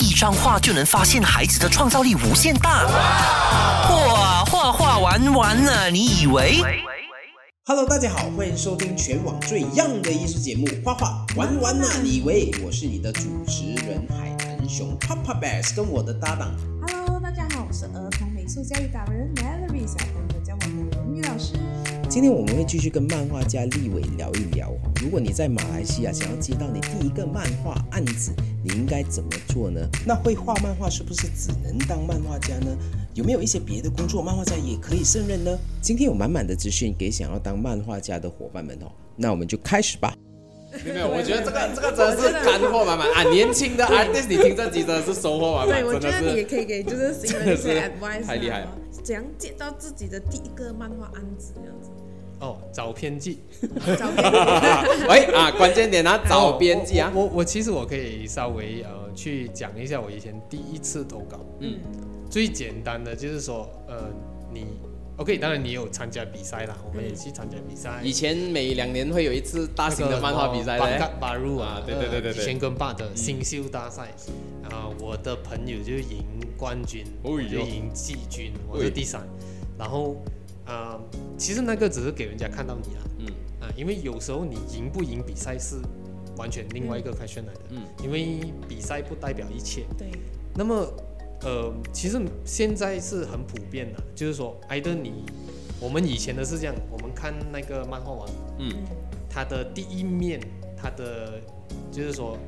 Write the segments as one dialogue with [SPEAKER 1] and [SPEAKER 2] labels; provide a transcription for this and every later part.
[SPEAKER 1] 一张画就能发现孩子的创造力无限大。哇，画画玩完了，你以为
[SPEAKER 2] ？Hello，大家好，欢迎收听全网最 young 的艺术节目《画画玩完了你以为》，我是你的主持人海豚熊 Papa Bears，跟我的搭档
[SPEAKER 3] Hello，大家好，我是儿童美术教育达人 Mallory，小朋友叫我们荣誉老师。
[SPEAKER 2] 今天我们会继续跟漫画家立伟聊一聊。如果你在马来西亚想要接到你第一个漫画案子，你应该怎么做呢？那会画漫画是不是只能当漫画家呢？有没有一些别的工作漫画家也可以胜任呢？今天有满满的资讯给想要当漫画家的伙伴们哦。那我们就开始吧。
[SPEAKER 4] 没有，我觉得这个这个真的是干货满满啊！年轻的 artist，你听这集真的是收获满满，
[SPEAKER 3] 对，我觉
[SPEAKER 4] 真的是
[SPEAKER 3] 得你也可以给就是新人一些 advice，
[SPEAKER 4] 太厉害了
[SPEAKER 3] 啊怎样接到自己的第一个漫画案子这样子？
[SPEAKER 5] 哦，找编辑，
[SPEAKER 3] 照片
[SPEAKER 4] 喂啊，关键点啊，找编辑啊，
[SPEAKER 5] 我我我其实我可以稍微呃去讲一下我以前第一次投稿。
[SPEAKER 4] 嗯，
[SPEAKER 5] 最简单的就是说，呃，你 OK，当然你有参加比赛啦，我们也去参加比赛。
[SPEAKER 4] 以前每两年会有一次大型的漫画比赛嘞，
[SPEAKER 5] 巴巴入啊
[SPEAKER 4] 啊，对对对对对。
[SPEAKER 5] 以前跟爸的新秀大赛，啊，我的朋友就赢冠军，
[SPEAKER 4] 哦
[SPEAKER 5] 我就赢季军，我
[SPEAKER 4] 喂
[SPEAKER 5] 是第三。然后，啊，其实那个只是给人家看到你啊，
[SPEAKER 4] 嗯。
[SPEAKER 5] 啊，因为有时候你赢不赢比赛是完全另外一个 question 来的，
[SPEAKER 4] 嗯。
[SPEAKER 5] 因为比赛不代表一切。
[SPEAKER 3] 对，
[SPEAKER 5] 那么，呃，其实现在是很普遍的，就是说，挨着你，我们以前的是这样，我们看那个漫画王，
[SPEAKER 4] 嗯，
[SPEAKER 5] 他的第一面，他的就是说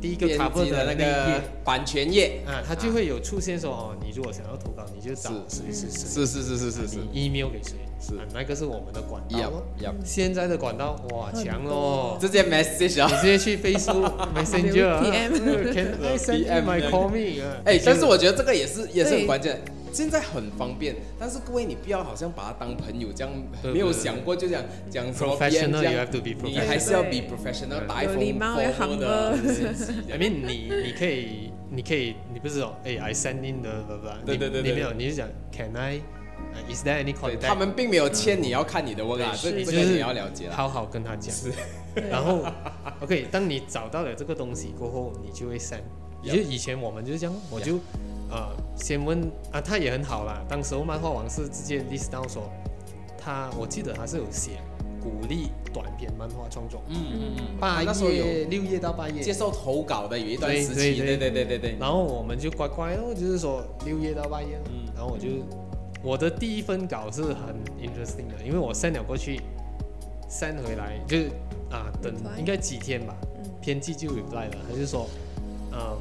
[SPEAKER 5] 第一个
[SPEAKER 4] 编
[SPEAKER 5] cover
[SPEAKER 4] 的那个版权页，
[SPEAKER 5] 啊，它就会有出现说哦，你如果想要投稿，你就找。谁谁谁，
[SPEAKER 4] 是是。是是是是
[SPEAKER 5] 你 email 给谁，
[SPEAKER 4] 是。
[SPEAKER 5] 啊，那个是我们的管道
[SPEAKER 4] 要
[SPEAKER 5] 咯。
[SPEAKER 4] 要，
[SPEAKER 5] 现在的管道哇强哦，
[SPEAKER 4] 直接 message
[SPEAKER 5] 你
[SPEAKER 4] 啊，
[SPEAKER 5] 直接去 Facebook Messenger 啊 I send
[SPEAKER 4] PM
[SPEAKER 5] my comic？啊。
[SPEAKER 4] 哎，但是我觉得这个也是也是很关键。现在很方便，但是各位你不要好像把他当朋友这样，
[SPEAKER 5] 对
[SPEAKER 4] 没有想过就讲讲什么 PM
[SPEAKER 5] Professional,
[SPEAKER 4] 这
[SPEAKER 5] you
[SPEAKER 4] 样
[SPEAKER 5] have to be
[SPEAKER 4] 你
[SPEAKER 5] professional
[SPEAKER 4] 还是要 be professional，
[SPEAKER 5] 对
[SPEAKER 4] 打一封
[SPEAKER 3] 有礼貌要
[SPEAKER 4] formal 的
[SPEAKER 3] humble
[SPEAKER 4] 信息。
[SPEAKER 5] I mean，你你可以，你可以，你不是说，哎，I send in 的，对不对？
[SPEAKER 4] 对对对对
[SPEAKER 5] 你没有，你是讲，Can I？呃 Is there any contact？
[SPEAKER 4] 他们并没有欠你要看你的 work 啊，这
[SPEAKER 5] 对就是
[SPEAKER 4] 这个你要了解了。
[SPEAKER 5] 好好跟他讲。然后，OK，当你找到了这个东西过后，你就会 send。也就以前我们就是这样，我就呃先问啊，他也很好啦。当时候漫画王是直接 list down 说，他我记得他是有写鼓励短篇漫画创作，
[SPEAKER 4] 嗯嗯嗯，
[SPEAKER 5] 八
[SPEAKER 4] 那时候有
[SPEAKER 5] 六月到八月。
[SPEAKER 4] 接受投稿的有一段时期，
[SPEAKER 5] 对对
[SPEAKER 4] 对对对对对。
[SPEAKER 5] 然后我们就乖乖哦，就是说六月到八月，
[SPEAKER 4] 嗯。
[SPEAKER 5] 然后我就我的第一份稿是很 interesting 的，因为我 send 了过去，send 回来就是啊等应该几天吧，
[SPEAKER 3] 嗯。
[SPEAKER 5] 编辑就 reply 了，他就说，嗯，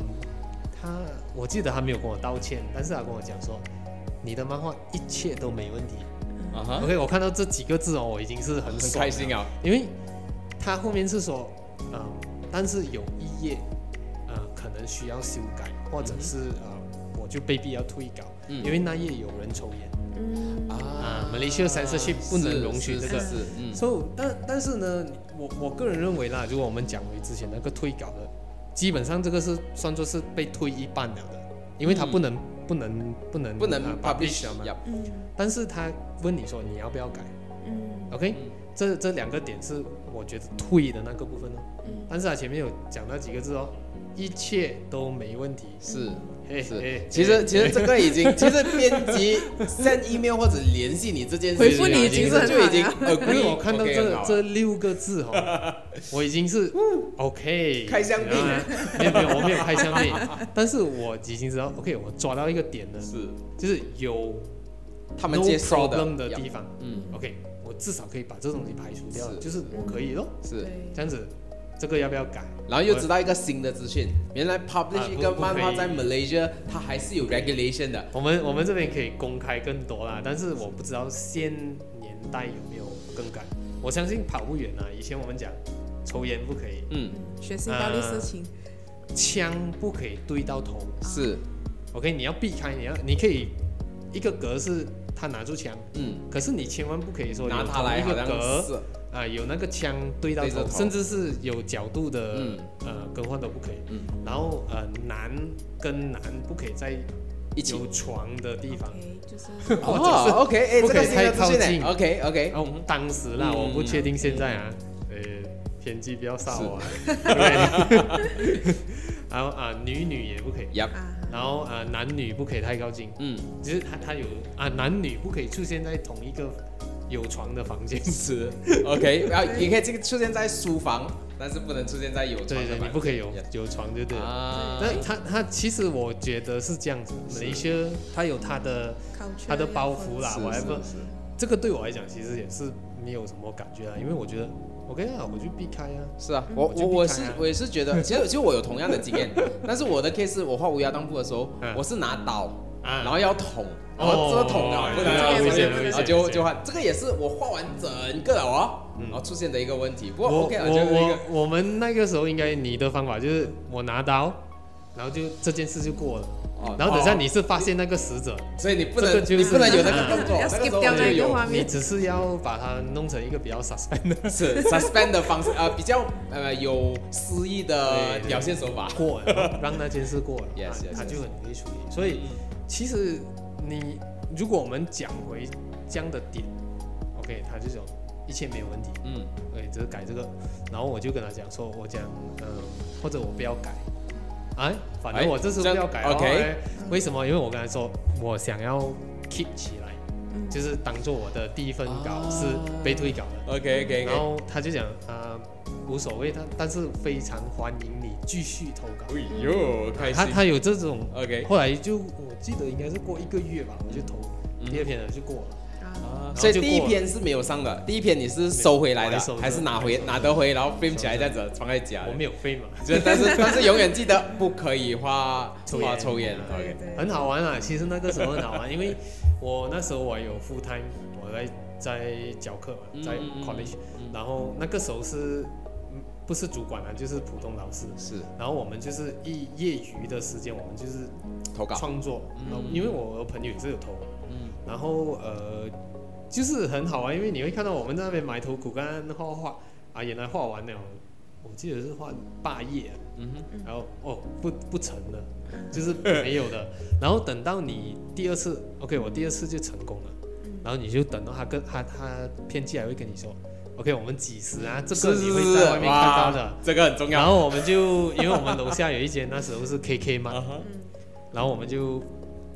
[SPEAKER 5] 他我记得他没有跟我道歉，但是他跟我讲说，你的漫画一切都没问题。
[SPEAKER 4] 啊哈
[SPEAKER 5] ，OK，我看到这几个字哦，我已经是很
[SPEAKER 4] 很开心啊。
[SPEAKER 5] 因为他后面是说，嗯，但是有一页，呃，可能需要修改，或者是、呃，我就被逼要退稿，
[SPEAKER 4] 嗯
[SPEAKER 5] 因为那页有人抽烟。
[SPEAKER 3] 嗯，
[SPEAKER 5] 啊，Malaysia censorship 不能容许这个
[SPEAKER 4] 是是是，嗯
[SPEAKER 5] ，So，但但是呢，我我个人认为啦，如果我们讲回之前那个退稿的，基本上这个是算作是被退一半了的，因为他
[SPEAKER 4] 嗯
[SPEAKER 5] 不能、不能不能
[SPEAKER 4] 不能
[SPEAKER 5] 啊
[SPEAKER 4] publish
[SPEAKER 5] 了嘛。
[SPEAKER 3] 嗯
[SPEAKER 5] 但是他问你说你要不要改
[SPEAKER 3] 嗯
[SPEAKER 5] ，OK？、
[SPEAKER 4] 嗯
[SPEAKER 5] 这这两个点是我觉得退的那个部分哦。
[SPEAKER 3] 嗯
[SPEAKER 5] 但是他前面有讲到几个字哦，一切都没问题。
[SPEAKER 4] 是。是。其实其实这个已经，其实编辑 send email 或者联系你这件事
[SPEAKER 3] 回复你已经
[SPEAKER 4] 就已经
[SPEAKER 5] 因为我看到这这六个字哦，我已经是 OK
[SPEAKER 4] 开香槟
[SPEAKER 5] 啊没有没有，我没有开香槟，但是我已经知道 OK，我抓到一个点了，
[SPEAKER 4] 是。
[SPEAKER 5] 就是有
[SPEAKER 4] 他们接受的
[SPEAKER 5] problem 的地方。
[SPEAKER 4] 嗯
[SPEAKER 5] ，，OK，我至少可以把这东西排除掉，
[SPEAKER 4] 是。
[SPEAKER 5] 就是我可以咯，
[SPEAKER 4] 是，
[SPEAKER 5] 这样子，这个要不要改？
[SPEAKER 4] 然后又知道一个新的资讯，原来 publish
[SPEAKER 5] 啊
[SPEAKER 4] 一个漫画在 Malaysia 它还是有 regulation 的，
[SPEAKER 5] 我们我们这边可以公开更多啦，但是我不知道现年代有没有更改。我相信跑不远啊，以前我们讲抽烟不可以，
[SPEAKER 4] 嗯，
[SPEAKER 3] 嗯，学习暴力事情，
[SPEAKER 5] 枪不可以对到头。
[SPEAKER 4] 是
[SPEAKER 5] ，OK，你要避开，你要你可以一个格是他拿住枪，
[SPEAKER 4] 嗯，
[SPEAKER 5] 可是你千万不可以说
[SPEAKER 4] 拿
[SPEAKER 5] 有同一
[SPEAKER 4] 它来好像
[SPEAKER 5] 个格
[SPEAKER 4] 是，
[SPEAKER 5] 啊、有那个枪对到头，甚至是有角度的、
[SPEAKER 4] 嗯。
[SPEAKER 5] 呃更换都不可以。
[SPEAKER 4] 嗯，
[SPEAKER 5] 然后呃男跟男不可以在
[SPEAKER 4] 一起。
[SPEAKER 5] 有床的地方。
[SPEAKER 3] OK，就是。
[SPEAKER 4] 哦，OK，哎，
[SPEAKER 5] 不可以太靠近
[SPEAKER 4] ，OK OK，
[SPEAKER 5] 然后当时啦，
[SPEAKER 4] 嗯
[SPEAKER 5] 我不确定现在啊，呃，偏激不要杀我啊。对。然后啊、女女也不可以。然后啊、男女不可以太靠近，
[SPEAKER 4] 嗯，
[SPEAKER 5] 就是他他有啊、男女不可以出现在同一个有床的房间，
[SPEAKER 4] 是 OK，然后也可以这个出现在书房，但是不能出现在有床
[SPEAKER 5] 对对，
[SPEAKER 4] 的房
[SPEAKER 5] 你不可以有有床就对了。
[SPEAKER 4] 啊，
[SPEAKER 5] 那他他其实我觉得是这样子，马来西亚它有他的它的包袱啦
[SPEAKER 4] 是
[SPEAKER 5] 我还不这个对我来讲其实也是没有什么感觉啊，因为我觉得 OK 啊，我就避开啊。
[SPEAKER 4] 是啊，我
[SPEAKER 5] 我就
[SPEAKER 4] 我我是我也是觉得，其实其实我有同样的经验，但是我的 case 是我画乌鸦当铺的时候
[SPEAKER 5] 嗯，
[SPEAKER 4] 我是拿刀，
[SPEAKER 5] 啊
[SPEAKER 4] 然后要捅，然后这个捅啊
[SPEAKER 5] 哦
[SPEAKER 4] 不能
[SPEAKER 3] 这个
[SPEAKER 4] 出现，
[SPEAKER 3] 危险危
[SPEAKER 4] 然后就就换，这个也是我画完整个了哦，
[SPEAKER 5] 嗯。
[SPEAKER 4] 然后出现的一个问题，不过
[SPEAKER 5] 我
[SPEAKER 4] OK 了，
[SPEAKER 5] 我
[SPEAKER 4] 就是一个
[SPEAKER 5] 我我们那个时候应该你的方法就是我拿刀，然后就这件事就过了，
[SPEAKER 4] 哦
[SPEAKER 5] 然后等下
[SPEAKER 4] 哦
[SPEAKER 5] 你是发现那个死者，
[SPEAKER 4] 所以你不
[SPEAKER 5] 这个
[SPEAKER 4] 能
[SPEAKER 5] 就是
[SPEAKER 4] 你不能有那
[SPEAKER 5] 啊
[SPEAKER 4] 个动作，
[SPEAKER 3] 要
[SPEAKER 4] 那个
[SPEAKER 3] 那个
[SPEAKER 4] 就有
[SPEAKER 3] 画面。
[SPEAKER 5] 你只是要把它弄成一个比较 suspend 的。
[SPEAKER 4] 是 suspend 的方式，呃，比较呃有诗意的表现手法。
[SPEAKER 5] 过了，让那件事过了
[SPEAKER 4] ，Yes,
[SPEAKER 5] 它.就很容易处理。所以其实你如果我们讲回这样的点，OK，他就讲一切没有问题。
[SPEAKER 4] 嗯，
[SPEAKER 5] 对，只是改这个，然后我就跟他讲说，我讲，嗯、或者我不要改，哎，反正
[SPEAKER 4] 哎
[SPEAKER 5] 我这次不要改
[SPEAKER 4] OK
[SPEAKER 5] 为什么？因为我跟他说，我想要 keep 起来，
[SPEAKER 3] 嗯。
[SPEAKER 5] 就是当做我的第一份稿是被退稿的
[SPEAKER 4] ，OK OK
[SPEAKER 5] 然。后他就讲，啊、无所谓，但但是非常欢迎你继续投稿。
[SPEAKER 4] 哎呦，开心。
[SPEAKER 5] 他他有这种
[SPEAKER 4] ，OK
[SPEAKER 5] 后来就我记得应该是过一个月吧，我就投
[SPEAKER 4] 嗯
[SPEAKER 5] 第二篇了就过了。
[SPEAKER 3] 啊，
[SPEAKER 4] 所以第一篇是没有上的，第一篇你是收回来的
[SPEAKER 5] 我还收，着
[SPEAKER 4] 还是拿回拿得回，然后 frame 起来这样子放在家
[SPEAKER 5] 我？没有飞嘛，
[SPEAKER 4] 就但是 但是永远记得不可以花
[SPEAKER 5] 抽烟
[SPEAKER 4] 抽烟。
[SPEAKER 3] 对
[SPEAKER 4] OK，
[SPEAKER 3] 对，
[SPEAKER 5] 很好玩啊。其实那个时候很好玩，因为我那时候我有 full time，我在在教课嘛，在 college，
[SPEAKER 4] 嗯
[SPEAKER 5] 然后那个时候是嗯不是主管啊，就是普通老师。
[SPEAKER 4] 是。
[SPEAKER 5] 然后我们就是一业余的时间，我们就是
[SPEAKER 4] 投稿。
[SPEAKER 5] 创作，
[SPEAKER 4] 嗯。
[SPEAKER 5] 因为我朋友也是有投，
[SPEAKER 4] 嗯。
[SPEAKER 5] 然后呃，就是很好啊，因为你会看到我们在那边埋头苦干画画啊，原来画完了，我记得是画八页啊，
[SPEAKER 4] 嗯哼，
[SPEAKER 5] 然后哦不不成了，就是没有的。然后等到你第二次，OK，我第二次就成功了，然后你就等到他跟他他偏寄还会跟你说，OK，我们几时啊？这个你会在外面看到的。
[SPEAKER 4] 这个很重要。
[SPEAKER 5] 然后我们就因为我们楼下有一间那时候是 KK 嘛，然后我们就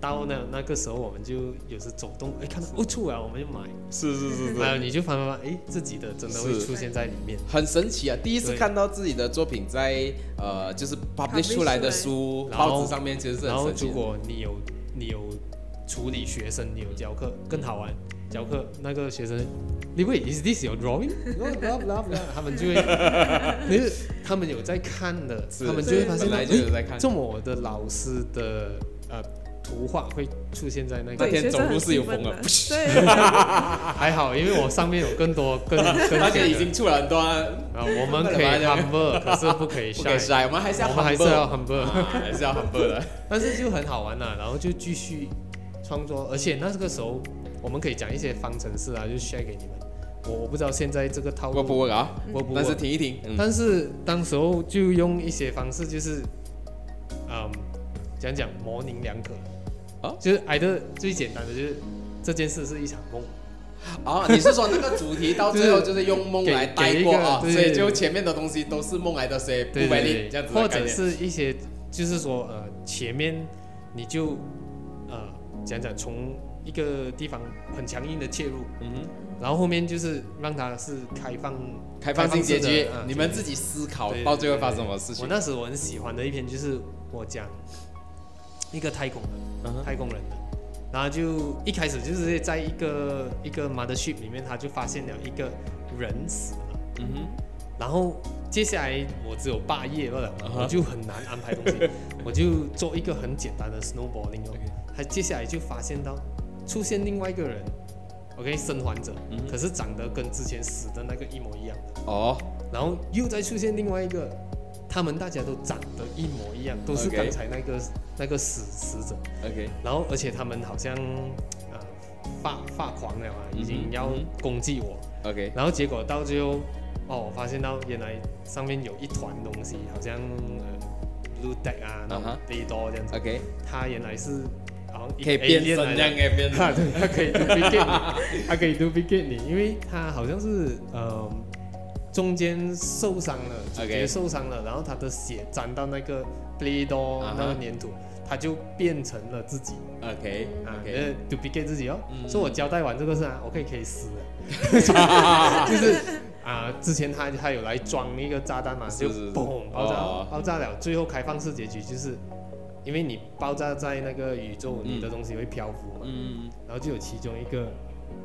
[SPEAKER 5] 到那那个时候我们就有时走动，哎看到哦出来我们就买，
[SPEAKER 4] 是是是
[SPEAKER 5] 然后你就翻翻翻，哎自己的真的会出现在里面。
[SPEAKER 4] 很神奇啊！第一次看到自己的作品在呃，就是 publish 出来的书、
[SPEAKER 5] 然后
[SPEAKER 4] 报纸上面，其实是
[SPEAKER 5] 然后
[SPEAKER 4] 很神奇的。
[SPEAKER 5] 如果你有你有处理学生，你有教课更好玩。教课那个学生，你会，is this your drawing？blah blah blah，他们就会，就是他们有在看的，他们就会发现
[SPEAKER 4] 来就有在看。
[SPEAKER 5] 诶，这么我的老师的呃图画会出现在那个
[SPEAKER 4] 那
[SPEAKER 5] 个，
[SPEAKER 4] 天走路是有风的
[SPEAKER 3] 兴奋的，对，
[SPEAKER 5] 还好，因为我上面有更多更 更
[SPEAKER 4] 而且
[SPEAKER 5] 简的。
[SPEAKER 4] 已经出了很多啊，
[SPEAKER 5] 啊，我们可以 humble，可是不可以
[SPEAKER 4] 不可以 shy，shy，我们还是要
[SPEAKER 5] 我们还是要。
[SPEAKER 4] 啊还是要 humble 的。
[SPEAKER 5] 但是就很好玩呐、然后就继续创作，而且那个时候我们可以讲一些方程式啊，就 share 给你们。我我不知道现在这个套路
[SPEAKER 4] 我不 work 啊，
[SPEAKER 5] 我不
[SPEAKER 4] 但是听一听，嗯，
[SPEAKER 5] 但是当时候就用一些方式，就是嗯，讲讲模棱两可。
[SPEAKER 4] 啊
[SPEAKER 5] 就是挨的最简单的就是这件事是一场梦，
[SPEAKER 4] 哦，你是说那个主题到最后 就是用梦来带过啊，所以就前面的东西都是梦来的，所以不
[SPEAKER 5] 对
[SPEAKER 4] valid
[SPEAKER 5] 对对，
[SPEAKER 4] 这样子
[SPEAKER 5] 或者。是一些就是说呃前面你就呃讲讲从一个地方很强硬的介入，
[SPEAKER 4] 嗯哼，
[SPEAKER 5] 然后后面就是让他是开放
[SPEAKER 4] 开放性结局你们自己思考到最后发生什么事情。
[SPEAKER 5] 我。那时我很喜欢的一篇就是我讲一个太空人，
[SPEAKER 4] 嗯
[SPEAKER 5] 太空人的，然后就一开始就是在一个一个 mothership 里面，他就发现了一个人死了，
[SPEAKER 4] 嗯哼，
[SPEAKER 5] 然后接下来我只有八页罢了我就很难安排东西，我就做一个很简单的 snowballing 哦他接下来就发现到出现另外一个人，OK 生还者，
[SPEAKER 4] 嗯
[SPEAKER 5] 可是长得跟之前死的那个一模一样的。
[SPEAKER 4] 哦，
[SPEAKER 5] 然后又再出现另外一个，他们大家都长得一模一样，都是刚才那个那个死死者。
[SPEAKER 4] OK，
[SPEAKER 5] 然后而且他们好像呃发发狂了嘛，已经要
[SPEAKER 4] 嗯
[SPEAKER 5] 攻击我。
[SPEAKER 4] OK，
[SPEAKER 5] 然后结果到最后，哦，我发现到原来上面有一团东西，好像呃 blue deck 啊，那种
[SPEAKER 4] 啊哈
[SPEAKER 5] 飞多这样子。
[SPEAKER 4] OK，
[SPEAKER 5] 他原来是好像
[SPEAKER 4] 可以变身这样可以变
[SPEAKER 5] 它
[SPEAKER 4] 身。
[SPEAKER 5] 对，他可以 duplicate 你，它可以 duplicate 你，因为他好像是呃中间受伤了，主角
[SPEAKER 4] OK
[SPEAKER 5] 受伤了，然后他的血沾到那个 play
[SPEAKER 4] 哈。
[SPEAKER 5] 那个粘土，他就变成了自己。
[SPEAKER 4] OK
[SPEAKER 5] 啊
[SPEAKER 4] ，OK，
[SPEAKER 5] 呃，duplicate 自己哦。
[SPEAKER 4] 嗯。
[SPEAKER 5] 所以我交代完这个事啊，我可以可以死了，就是啊，之前他他有来装一个炸弹嘛，就嘣爆炸
[SPEAKER 4] 哦。
[SPEAKER 5] 爆炸了，最后开放式结局就是。因为你爆炸在那个宇宙，
[SPEAKER 4] 嗯
[SPEAKER 5] 你的东西会漂浮嘛，
[SPEAKER 4] 嗯，
[SPEAKER 5] 然后就有其中一个，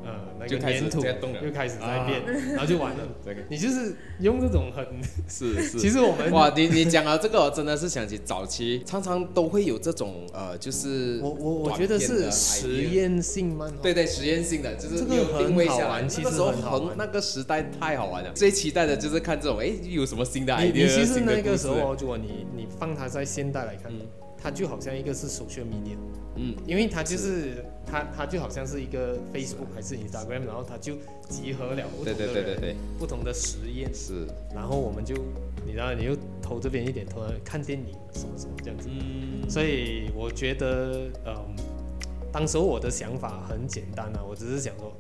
[SPEAKER 5] 呃，那个
[SPEAKER 4] 就开始
[SPEAKER 5] 粘土
[SPEAKER 4] 在动了。
[SPEAKER 5] 又开始在变，然后就完了。
[SPEAKER 4] 这个
[SPEAKER 5] 你就是用这种很，
[SPEAKER 4] 是是。
[SPEAKER 5] 其实我们
[SPEAKER 4] 哇，你你讲到这个，我真的是想起早期常常都会有这种呃，就是
[SPEAKER 5] 我我我觉得是实验性漫画。
[SPEAKER 4] 对对，实验性的，就是
[SPEAKER 5] 这个
[SPEAKER 4] 没有定位下来。
[SPEAKER 5] 很好玩其实
[SPEAKER 4] 那个时候
[SPEAKER 5] 很好玩。
[SPEAKER 4] 那个时代太好玩了，最期待的就是看这种，哎，有什么新的 idea，
[SPEAKER 5] 你其实那个时候哦，如果你你放它在现代来看，
[SPEAKER 4] 嗯
[SPEAKER 5] 它就好像一个是 social media，
[SPEAKER 4] 嗯，
[SPEAKER 5] 因为它就是。它它就好像是一个 Facebook 还是 Instagram，然后它就集合了不同的人、
[SPEAKER 4] 对对对对，
[SPEAKER 5] 不同的实验，
[SPEAKER 4] 是，
[SPEAKER 5] 然后我们就你知道你又投这边一点，投那看电影什么什么这样子。
[SPEAKER 4] 嗯，
[SPEAKER 5] 所以我觉得，嗯，当时候我的想法很简单啊，我只是想说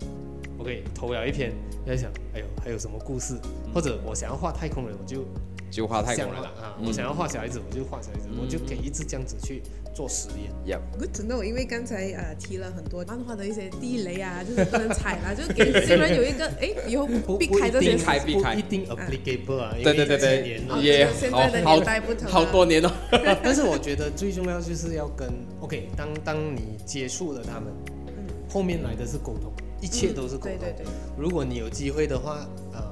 [SPEAKER 5] ，OK，投了一篇，在想，哎呦，还有什么故事？或者我想要画太空人，我就
[SPEAKER 4] 就画太空人了。
[SPEAKER 5] 想啊，
[SPEAKER 4] 嗯
[SPEAKER 5] 我想要画小孩子，我就画小孩子，
[SPEAKER 4] 嗯。
[SPEAKER 5] 我就可以一直这样子去做实验。
[SPEAKER 3] ，Yep，Good to know，因为刚才呃提了很多漫画的一些地雷啊，就是不能踩啦，就是给新人有一个 哎以后避开这些避
[SPEAKER 4] 开避开
[SPEAKER 5] 一定 applicable 啊，因
[SPEAKER 4] 对对对对。也
[SPEAKER 3] 这个现在的
[SPEAKER 4] 好
[SPEAKER 3] 年代不同啊
[SPEAKER 4] 好多年了，
[SPEAKER 5] 但是我觉得最重要就是要跟 OK，当当你接触了他们，后面来的是沟通，一切都是沟通。
[SPEAKER 3] 对对对，
[SPEAKER 5] 如果你有机会的话，呃，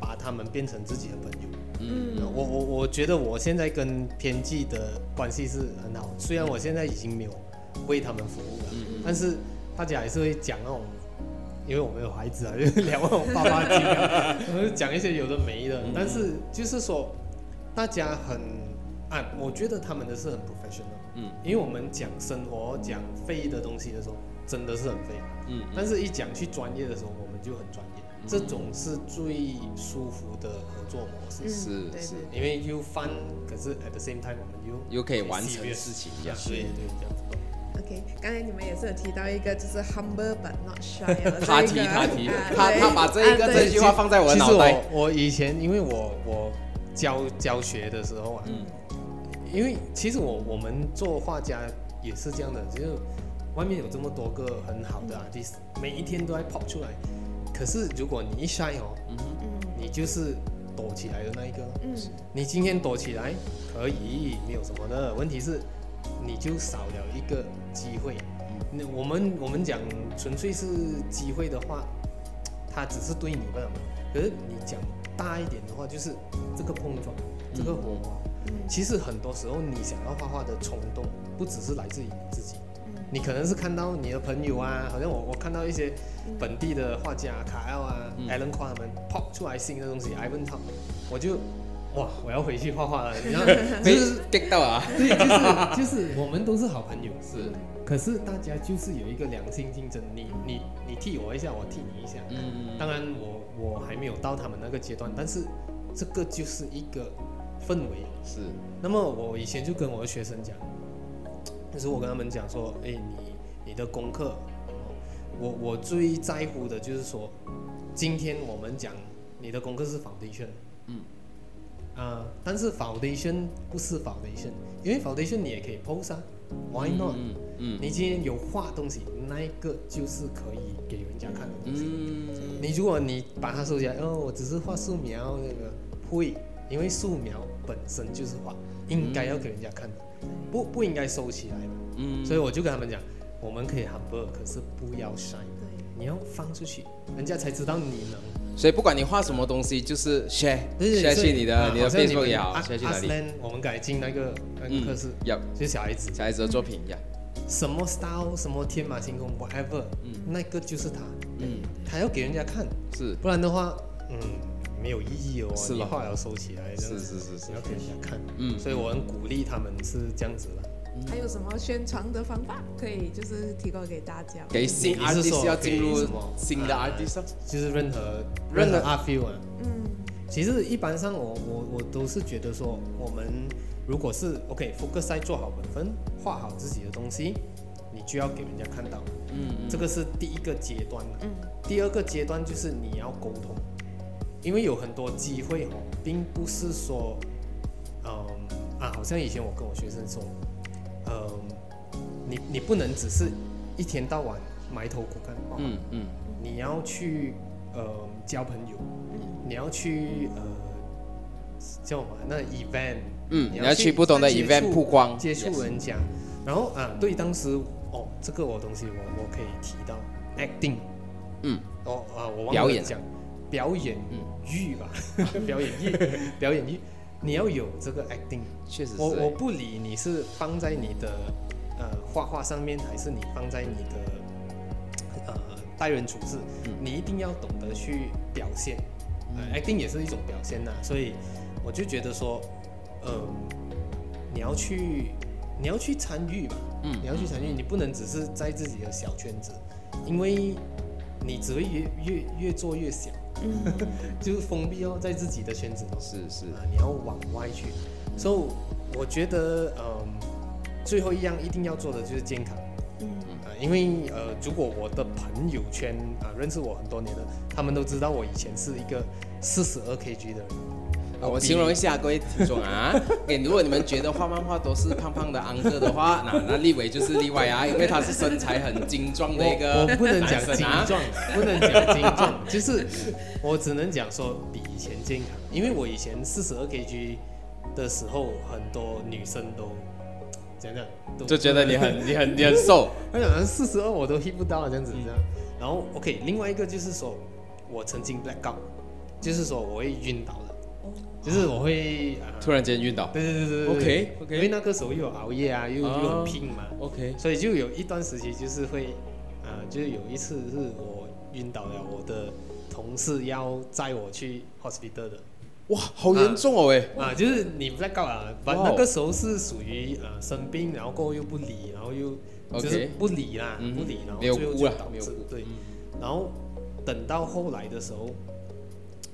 [SPEAKER 5] 把他们变成自己的朋友。
[SPEAKER 3] 嗯
[SPEAKER 5] 我我我觉得我现在跟天际的关系是很好，虽然我现在已经没有为他们服务了，
[SPEAKER 4] 嗯
[SPEAKER 5] 但是大家还是会讲那种，因为我们有孩子啊，就聊那种爸爸经啊，然后讲一些有的没的，
[SPEAKER 4] 嗯。
[SPEAKER 5] 但是就是说大家很啊，我觉得他们的是很 professional，
[SPEAKER 4] 嗯。
[SPEAKER 5] 因为我们讲生活讲费的东西的时候，真的是很费。
[SPEAKER 4] 嗯。
[SPEAKER 5] 但是一讲去专业的时候，我们就很专业，这种是最舒服的合作模式。
[SPEAKER 3] 嗯
[SPEAKER 4] 是
[SPEAKER 3] 对
[SPEAKER 4] 是。
[SPEAKER 5] 因为又 fun，可是 at the same time 我们又
[SPEAKER 4] 又可以完成事情一样。
[SPEAKER 5] 对对这样子。
[SPEAKER 3] OK，刚才你们也是有提到一个就是 humble but not shy 啊
[SPEAKER 4] 他提他提
[SPEAKER 3] 啊
[SPEAKER 4] 他他把这一个
[SPEAKER 3] 啊
[SPEAKER 4] 这句话放在我的
[SPEAKER 5] 其实
[SPEAKER 4] 脑袋，
[SPEAKER 5] 我我以前因为我我教教学的时候啊，
[SPEAKER 4] 嗯。
[SPEAKER 5] 因为其实我我们做画家也是这样的，就是外面有这么多个很好的 artist，每一天都在 pop 出来，可是如果你一 shine 哦，
[SPEAKER 3] 嗯
[SPEAKER 5] 你就是躲起来的那一个。
[SPEAKER 3] 嗯
[SPEAKER 5] 你今天躲起来可以，没有什么的。问题是，你就少了一个机会。那我们我们讲纯粹是机会的话，它只是对你罢了嘛。可是你讲大一点的话，就是这个碰撞，这个火花。嗯其实很多时候，你想要画画的冲动，不只是来自于你自己。你可能是看到你的朋友啊，好像我我看到一些本地的画家卡奥啊、
[SPEAKER 4] 嗯
[SPEAKER 5] Alan Kwa 他们 pop 出来新的东西，Ivan Top，我就哇，我要回去画画了。你知道，就是
[SPEAKER 4] get 到啊，
[SPEAKER 5] 对，就是就是我们都是好朋友，
[SPEAKER 4] 是，
[SPEAKER 5] 可是大家就是有一个良性竞争，你你你替我一下，我替你一下。
[SPEAKER 4] 嗯
[SPEAKER 5] 当然我我还没有到他们那个阶段，但是这个就是一个氛围。
[SPEAKER 4] 是，
[SPEAKER 5] 那么我以前就跟我的学生讲，就是我跟他们讲说，哎，你你的功课，哦我我最在乎的就是说，今天我们讲你的功课是 foundation，
[SPEAKER 4] 嗯，
[SPEAKER 5] 啊、但是 foundation 不是 foundation，因为 foundation 你也可以 pose 啊，why not？、
[SPEAKER 4] 嗯嗯
[SPEAKER 5] 你今天有画东西，那一个就是可以给人家看的东西。
[SPEAKER 4] 嗯。
[SPEAKER 5] 你如果你把它收起来，哦，我只是画素描那个会，因为素描本身就是画，应该要给人家看的，不不应该收起来嘛。
[SPEAKER 4] 嗯。
[SPEAKER 5] 所以我就跟他们讲，我们可以 humble，可是不要 shine，
[SPEAKER 3] 对
[SPEAKER 5] 你要放出去，人家才知道你能。
[SPEAKER 4] 所以不管你画什么东西，就是 share
[SPEAKER 5] 对对
[SPEAKER 4] share 去你的你的 Facebook 也好
[SPEAKER 5] 阿
[SPEAKER 4] ，share 去哪里，
[SPEAKER 5] 我们改进那个那个课室，
[SPEAKER 4] 要
[SPEAKER 5] 就是小孩子。
[SPEAKER 4] 小孩子的作品呀，
[SPEAKER 5] 什么 style，什么天马行空，whatever，
[SPEAKER 4] 嗯。
[SPEAKER 5] 那个就是他，
[SPEAKER 4] 嗯。
[SPEAKER 5] 他要给人家看，
[SPEAKER 4] 是。
[SPEAKER 5] 不然的话，嗯，没有意义哦。
[SPEAKER 4] 是咯。
[SPEAKER 5] 你画了收起来，这样
[SPEAKER 4] 是
[SPEAKER 5] 子
[SPEAKER 4] 是是是。
[SPEAKER 5] 你要给人家看。
[SPEAKER 4] 嗯。
[SPEAKER 5] 所以我很鼓励他们是这样子的。
[SPEAKER 3] 还有什么宣传的方法可以就是提供给大家？
[SPEAKER 4] 给新
[SPEAKER 5] 你是说
[SPEAKER 4] artist 要进入
[SPEAKER 5] 给什么？
[SPEAKER 4] 新的
[SPEAKER 5] 啊
[SPEAKER 4] artist，哦
[SPEAKER 5] 就是任何
[SPEAKER 4] 任何。
[SPEAKER 5] 任何 art feel 啊，
[SPEAKER 3] 嗯。
[SPEAKER 5] 其实一般上我我我都是觉得说，我们如果是 OK focus 在做好本分，画好自己的东西，你就要给人家看到，
[SPEAKER 4] 嗯
[SPEAKER 5] 这个是第一个阶段。
[SPEAKER 3] 嗯。
[SPEAKER 5] 第二个阶段就是你要沟通，因为有很多机会哦，并不是说，嗯啊，好像像以前我跟我学生说，嗯，你你不能只是一天到晚埋头苦干
[SPEAKER 4] 嗯嗯。
[SPEAKER 5] 你要去呃交朋友，你要去呃叫什么那 event，
[SPEAKER 4] 嗯，
[SPEAKER 5] 你
[SPEAKER 4] 你要去不同的 event 曝光，
[SPEAKER 5] 接触人家，然后啊，对，当时哦，这个我东西我我可以提到 acting，
[SPEAKER 4] 嗯，
[SPEAKER 5] 哦啊，我忘了
[SPEAKER 4] 表演
[SPEAKER 5] 讲表演
[SPEAKER 4] 嗯
[SPEAKER 5] 欲吧，表演欲，表演欲，你要有这个 acting，
[SPEAKER 4] 确实是。
[SPEAKER 5] 我我不理你是放在你的呃画画上面，还是你放在你的呃待人处事，
[SPEAKER 4] 嗯。
[SPEAKER 5] 你一定要懂得去表现，呃，acting 也是一种表现呐、所以我就觉得说，呃，你要去你要去参与吧，
[SPEAKER 4] 嗯。
[SPEAKER 5] 你要去参与，你不能只是在自己的小圈子，因为你只会越越越做越小，
[SPEAKER 3] 嗯，
[SPEAKER 5] 就是封闭哦，在自己的圈子哦。
[SPEAKER 4] 是是
[SPEAKER 5] 啊，你要往外去。所、以我觉得，嗯，最后一样一定要做的就是健康。
[SPEAKER 3] 嗯
[SPEAKER 5] 啊，因为呃，如果我的朋友圈啊认识我很多年的，他们都知道我以前是一个四十二 kg 的人。
[SPEAKER 4] 啊，我形容一下各位听众啊，给，如果你们觉得画漫画都是胖胖的安哥的话，那那立伟就是例外啊，因为他是身材很精壮的一个
[SPEAKER 5] 我我 不能讲精壮，不能讲精壮，就是我只能讲说比以前健康，因为我以前四十二 kg 的时候，很多女生都讲讲都
[SPEAKER 4] 就觉得你很你很你很瘦，
[SPEAKER 5] 我讲四十二我都 hit 不到这样子
[SPEAKER 4] 嗯
[SPEAKER 5] 这样。然后 OK，另外一个就是说，我曾经 black out，就是说我会晕倒就是我会啊，
[SPEAKER 4] 突然间晕倒。
[SPEAKER 5] 对对对对对
[SPEAKER 4] OK，OK
[SPEAKER 5] 因为那个时候又有熬夜啊，又又
[SPEAKER 4] 哦
[SPEAKER 5] 很拼嘛
[SPEAKER 4] ，OK，
[SPEAKER 5] 所以就有一段时期就是会啊，就是有一次是我晕倒了，我的同事要载我去 hospital 的。
[SPEAKER 4] 哇，好严重哦喂。
[SPEAKER 5] 啊，就是你 black out 啊，反
[SPEAKER 4] 哇哦
[SPEAKER 5] 那个时候是属于呃生病，然后过后又不理，然后又就是不理啦
[SPEAKER 4] 嗯
[SPEAKER 5] 不理，然后最后就导致对
[SPEAKER 4] 嗯，
[SPEAKER 5] 然后等到后来的时候，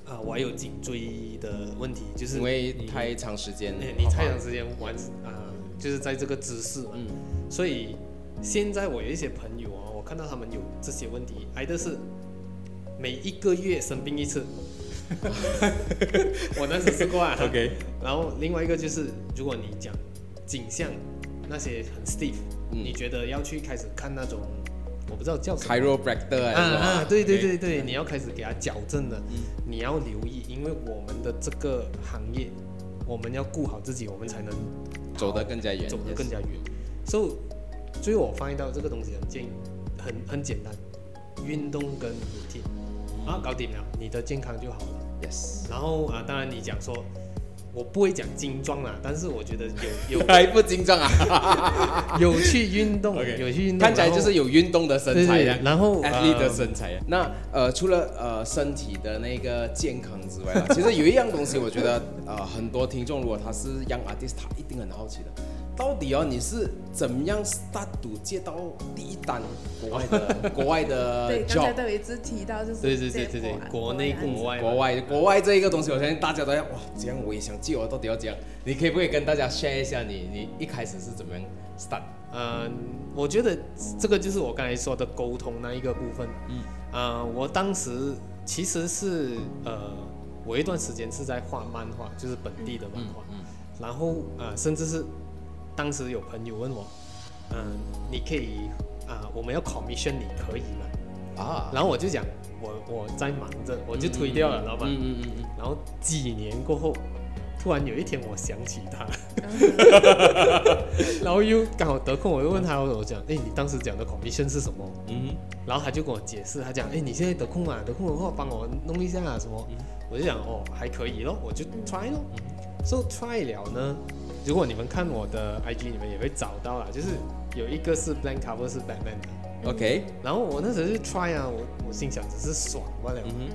[SPEAKER 5] 啊，我还有颈椎的问题，就是
[SPEAKER 4] 因为
[SPEAKER 5] 你
[SPEAKER 4] 太长时间
[SPEAKER 5] 哎，你太长时间玩啊，就是在这个姿势嘛，
[SPEAKER 4] 嗯。
[SPEAKER 5] 所以现在我有一些朋友啊，我看到他们有这些问题，挨的是每一个月生病一次。我那时试过啊。
[SPEAKER 4] OK
[SPEAKER 5] 然后另外一个就是，如果你讲颈项那些很 stiff，、
[SPEAKER 4] 嗯。
[SPEAKER 5] 你觉得要去开始看那种，我不知道叫什么。
[SPEAKER 4] ，chiropractor
[SPEAKER 5] 啊
[SPEAKER 4] 啊
[SPEAKER 5] 啊，对对对对，你要开始给他矫正了，
[SPEAKER 4] 嗯
[SPEAKER 5] 你要留意，因为我们的这个行业，我们要顾好自己，我们才能
[SPEAKER 4] 走得更加远，
[SPEAKER 5] 走得更加远。所以，所以我发现到这个东西很建议很很简单，运动跟 routine 啊，搞定了，你的健康就好了。
[SPEAKER 4] yes，
[SPEAKER 5] 然后啊，当然你讲说，我不会讲精壮啦，但是我觉得有 有
[SPEAKER 4] 还不精壮啊，
[SPEAKER 5] 有去运动有去运动，
[SPEAKER 4] 看起来就是有运动的身材呀，
[SPEAKER 5] 然后
[SPEAKER 4] athlete 的
[SPEAKER 5] 呃
[SPEAKER 4] 身材。那呃，除了呃身体的那个健康之外啊，其实有一样东西，我觉得呃很多听众如果他是 young artist，他一定很好奇的，到底哦你是怎么样 start to 接到第一单国外的 国外的
[SPEAKER 3] 对，刚才都有一直提到就是
[SPEAKER 5] 对对对
[SPEAKER 3] 这
[SPEAKER 5] 对对
[SPEAKER 3] 国，
[SPEAKER 5] 国内
[SPEAKER 3] 案子
[SPEAKER 5] 国外嘛
[SPEAKER 4] 国外国外这一个东西，我相信大家都要哇，这样我也想接，我到底要怎样？你可以不可以跟大家 share 一下你你一开始是怎么样 start？
[SPEAKER 5] 嗯，我觉得这个就是我刚才说的沟通那一个部分。
[SPEAKER 4] 嗯，
[SPEAKER 5] 啊、我当时其实是呃，我一段时间是在画漫画，就是本地的漫画，
[SPEAKER 4] 嗯
[SPEAKER 5] 然后呃，甚至是当时有朋友问我，嗯、你可以啊、我们要 commission 你可以吗？
[SPEAKER 4] 啊，
[SPEAKER 5] 然后我就讲，我我在忙着，我就推掉了，老板。
[SPEAKER 4] 嗯嗯嗯嗯，
[SPEAKER 5] 然后几年过后，突然有一天我想起他，然后又刚好得空，我又问他，我讲，哎，你当时讲的 commission 是什么？
[SPEAKER 4] 嗯
[SPEAKER 5] 然后他就跟我解释，他讲，哎，你现在得空啊，得空的话帮我弄一下啊什么？我就讲，哦，还可以咯，我就 try 咯。So try 了呢，如果你们看我的 IG，你们也会找到啦，就是有一个是 blank cover 是 Batman 的
[SPEAKER 4] ，，OK，
[SPEAKER 5] 然后我那时候就 try 啊，我我心想只是爽罢了。
[SPEAKER 4] 嗯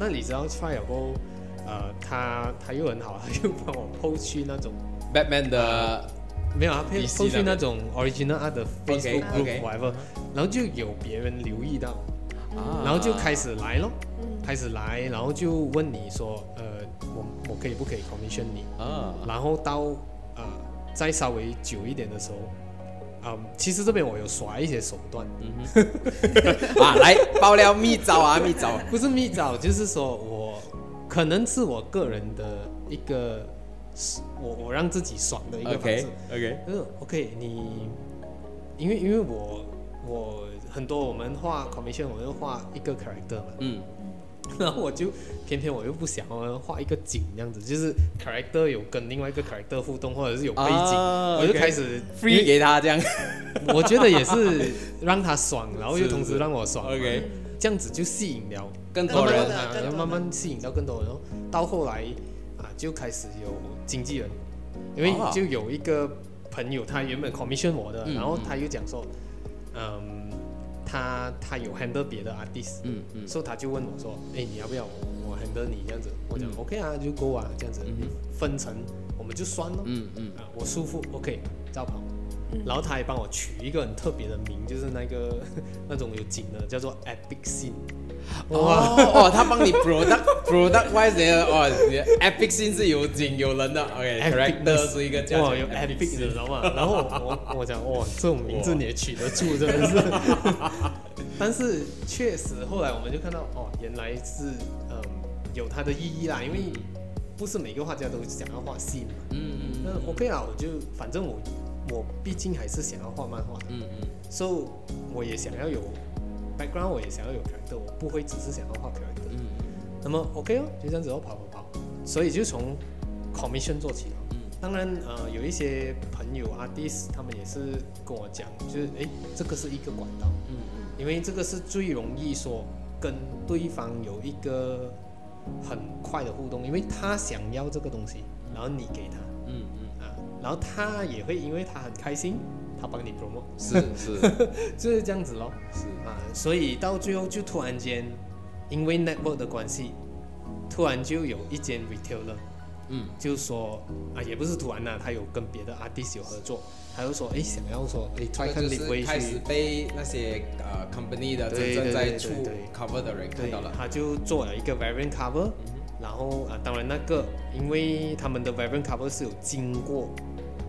[SPEAKER 5] 那你知道 try 了过后，呃，他他又很好，他又帮我 PO 去那种
[SPEAKER 4] Batman 的
[SPEAKER 5] 没有啊
[SPEAKER 4] DC
[SPEAKER 5] PO 去
[SPEAKER 4] 那
[SPEAKER 5] 种 original art 的 Facebook group
[SPEAKER 4] OK
[SPEAKER 5] whatever，然后就有别人留意到，
[SPEAKER 4] 啊。
[SPEAKER 5] 然后就开始来咯，
[SPEAKER 3] 嗯。
[SPEAKER 5] 开始来，然后就问你说，呃，我我可以不可以 commission 你？
[SPEAKER 4] 啊，
[SPEAKER 5] 然后到呃再稍微久一点的时候。嗯，其实这边我有耍一些手段，
[SPEAKER 4] 啊，来爆料秘招啊，秘招，
[SPEAKER 5] 不是秘招，就是说我可能是我个人的一个我我让自己爽的一个方式。
[SPEAKER 4] OK，
[SPEAKER 5] 就是 OK，你因为因为我我很多我们画 commission，我们画一个 character 嘛，
[SPEAKER 4] 嗯
[SPEAKER 5] 然后我就偏偏我又不想要画一个景这样子，就是 character 有跟另外一个 character 互动，或者是有背景，
[SPEAKER 4] 啊
[SPEAKER 5] 我就开始
[SPEAKER 4] free 给他这样。
[SPEAKER 5] 我觉得也是 让他爽，然后又同时让我爽
[SPEAKER 4] OK
[SPEAKER 5] 这样子就吸引了
[SPEAKER 4] 更多人
[SPEAKER 5] 啊，后慢慢吸引到更多人，然后到后来啊就开始有经纪人，因为
[SPEAKER 4] 啊
[SPEAKER 5] 就有一个朋友他原本 commission 我的，
[SPEAKER 4] 嗯
[SPEAKER 5] 然后他又讲说，嗯，他他有 handle 别的 artist，
[SPEAKER 4] 嗯嗯
[SPEAKER 5] 所以他就问我说，哎，你要不要我我 handle 你这样子？我讲
[SPEAKER 4] 嗯
[SPEAKER 5] OK 啊，就 go 啊，这样子
[SPEAKER 4] 嗯
[SPEAKER 5] 分成我们就算了。
[SPEAKER 4] 嗯嗯
[SPEAKER 5] 啊，我舒服，OK，照跑。
[SPEAKER 3] 嗯
[SPEAKER 5] 然后他还帮我取一个很特别的名，就是那个 那种有景的，叫做 Epic Scene。
[SPEAKER 4] 哦哦，他帮你 product product wise 的哦，epic scene 是有景有人的，OK，character
[SPEAKER 5] Epicness
[SPEAKER 4] 是一个加
[SPEAKER 5] 哇，有 epic 的道吗？然后我我讲哇，这种名字你也取得住，真的是。但是确实后来我们就看到哦，原来是嗯有它的意义啦，因为不是每个画家都想要画戏嘛。
[SPEAKER 4] 嗯嗯
[SPEAKER 5] 那 OK 啦，我就反正我我毕竟还是想要画漫画的，
[SPEAKER 4] 嗯嗯。
[SPEAKER 5] 所以我也想要有 background，我也想要有 character，我不会只是想要画 character。
[SPEAKER 4] 嗯
[SPEAKER 5] 那么 OK 哦，就这样子哦，跑跑跑，所以就从 commission 做起了。
[SPEAKER 4] 嗯。
[SPEAKER 5] 当然，呃，有一些朋友 artist，他们也是跟我讲，就是诶，这个是一个管道，
[SPEAKER 4] 嗯嗯。
[SPEAKER 5] 因为这个是最容易说跟对方有一个很快的互动，因为他想要这个东西，然后你给他。
[SPEAKER 4] 嗯嗯，
[SPEAKER 5] 啊，然后他也会因为他很开心，他帮你 promote，
[SPEAKER 4] 是是。
[SPEAKER 5] 就是这样子咯。
[SPEAKER 4] 是，
[SPEAKER 5] 啊，所以到最后就突然间，因为 network 的关系，突然就有一间 retailer
[SPEAKER 4] 嗯。
[SPEAKER 5] 就说啊，也不是突然啦，他有跟别的 artist 有合作，他就说哎，想要说哎，
[SPEAKER 4] 开始，被那些呃 company 的真正在出 cover 的人看
[SPEAKER 5] 对
[SPEAKER 4] 到了，，
[SPEAKER 5] 他就做了一个 variant cover，然后啊，当然那个因为他们的 variant cover 是有经过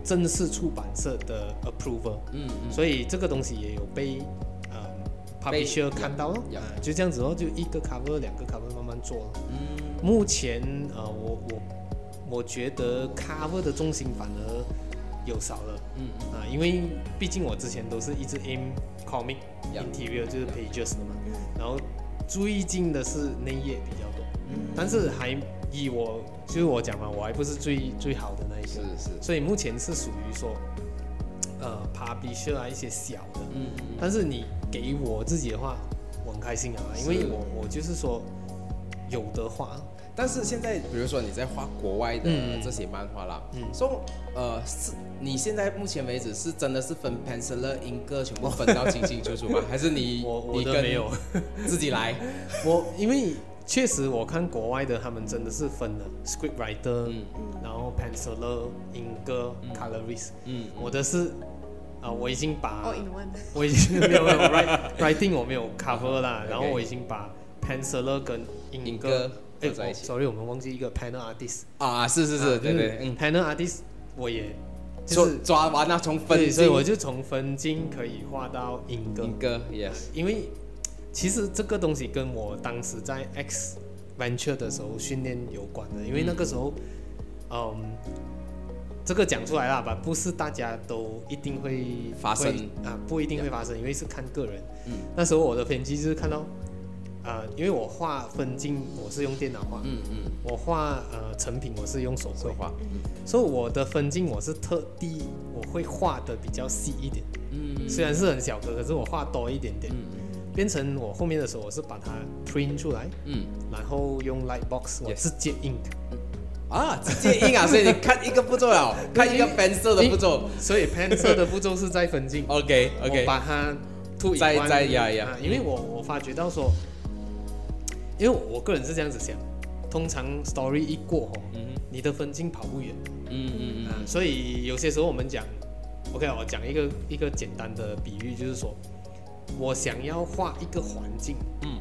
[SPEAKER 5] 正式出版社的 approval，
[SPEAKER 4] 嗯嗯。
[SPEAKER 5] 所以这个东西也有被嗯
[SPEAKER 4] 被
[SPEAKER 5] publisher 看到咯，
[SPEAKER 4] 呀
[SPEAKER 5] 啊，就这样子哦，就一个 cover 两个 cover 慢慢做咯。
[SPEAKER 4] 嗯。
[SPEAKER 5] 目前呃，我我我觉得 cover 的重心反而有少了。
[SPEAKER 4] 嗯
[SPEAKER 5] 啊，因为毕竟我之前都是一直 aim comic interior 就是 pages 的嘛，
[SPEAKER 3] 嗯
[SPEAKER 5] 然后最近的是内页比较多，
[SPEAKER 4] 嗯。
[SPEAKER 5] 但是还以我就是我讲嘛，我还不是最最好的那一个，
[SPEAKER 4] 是是，
[SPEAKER 5] 所以目前是属于说呃 publisher 啊一些小的，
[SPEAKER 4] 嗯嗯
[SPEAKER 5] 但是你给我自己的话，我很开心啊，因为我我就是说有的话，
[SPEAKER 4] 但是现在，比如说你在画国外的
[SPEAKER 5] 嗯
[SPEAKER 4] 这些漫画啦，
[SPEAKER 5] 嗯。
[SPEAKER 4] 说、呃是你现在目前为止是真的是分 penciler、音歌全部分到清清楚楚吗？还是你
[SPEAKER 5] 我我
[SPEAKER 4] 你
[SPEAKER 5] 没有，
[SPEAKER 4] 自己来？
[SPEAKER 5] 我因为确实我看国外的他们真的是分的 script writer，、
[SPEAKER 4] 嗯。
[SPEAKER 5] 然后 penciler、音歌、
[SPEAKER 4] 嗯。
[SPEAKER 5] colorist，、
[SPEAKER 4] 嗯，
[SPEAKER 5] 我的是啊、我已经把
[SPEAKER 3] all in one。
[SPEAKER 5] 我已经没有没有 write writing 我没有 cover 啦 然后我已经把 penciler 跟音
[SPEAKER 4] 音
[SPEAKER 5] 歌
[SPEAKER 4] 歌
[SPEAKER 5] 哎
[SPEAKER 4] 合在一起。
[SPEAKER 5] 哦，sorry 我们忘记一个 panel artist，
[SPEAKER 4] 啊，是是是，
[SPEAKER 5] 啊
[SPEAKER 4] 对对，嗯
[SPEAKER 5] ，panel artist 我也就
[SPEAKER 4] 抓
[SPEAKER 5] 是
[SPEAKER 4] 抓完了从分，镜，
[SPEAKER 5] 所以我就从分镜可以画到音歌，
[SPEAKER 4] 音歌，yes，
[SPEAKER 5] 因为其实这个东西跟我当时在 X Venture 的时候训练有关的，因为那个时候，嗯，这个讲出来啦吧，不是大家都一定会
[SPEAKER 4] 发生。
[SPEAKER 5] 会啊，不一定会发生，因为是看个人。
[SPEAKER 4] 嗯。
[SPEAKER 5] 那时候我的偏激就是看到，啊、因为我画分镜我是用电脑画，
[SPEAKER 4] 嗯嗯，
[SPEAKER 5] 我画呃成品我是用手绘。
[SPEAKER 4] 说，话，
[SPEAKER 5] 所以我的分镜我是特地我会画的比较细一点，
[SPEAKER 4] 嗯。
[SPEAKER 5] 虽然是很小个，可是我画多一点点。
[SPEAKER 4] 嗯
[SPEAKER 5] 变成我后面的时候，我是把它 print 出来，
[SPEAKER 4] 嗯。
[SPEAKER 5] 然后用 Lightbox 我
[SPEAKER 4] Yes
[SPEAKER 5] 直接 ink，
[SPEAKER 4] 啊，直接印啊，所以你看一个步骤了，看一个 pencil 的步骤。
[SPEAKER 5] 所以 pen 色的步骤是在分镜，
[SPEAKER 4] OK OK，
[SPEAKER 5] 把它吐
[SPEAKER 4] 再再呀呀。
[SPEAKER 5] 啊，因为我我发觉到说，因为我个人是这样子想，通常 story 一过哦，
[SPEAKER 4] 嗯
[SPEAKER 5] 你的分镜跑不远。
[SPEAKER 4] 嗯嗯
[SPEAKER 5] 嗯，所以有些时候我们讲，OK，我讲一个一个简单的比喻，就是说我想要画一个环境，
[SPEAKER 4] 嗯。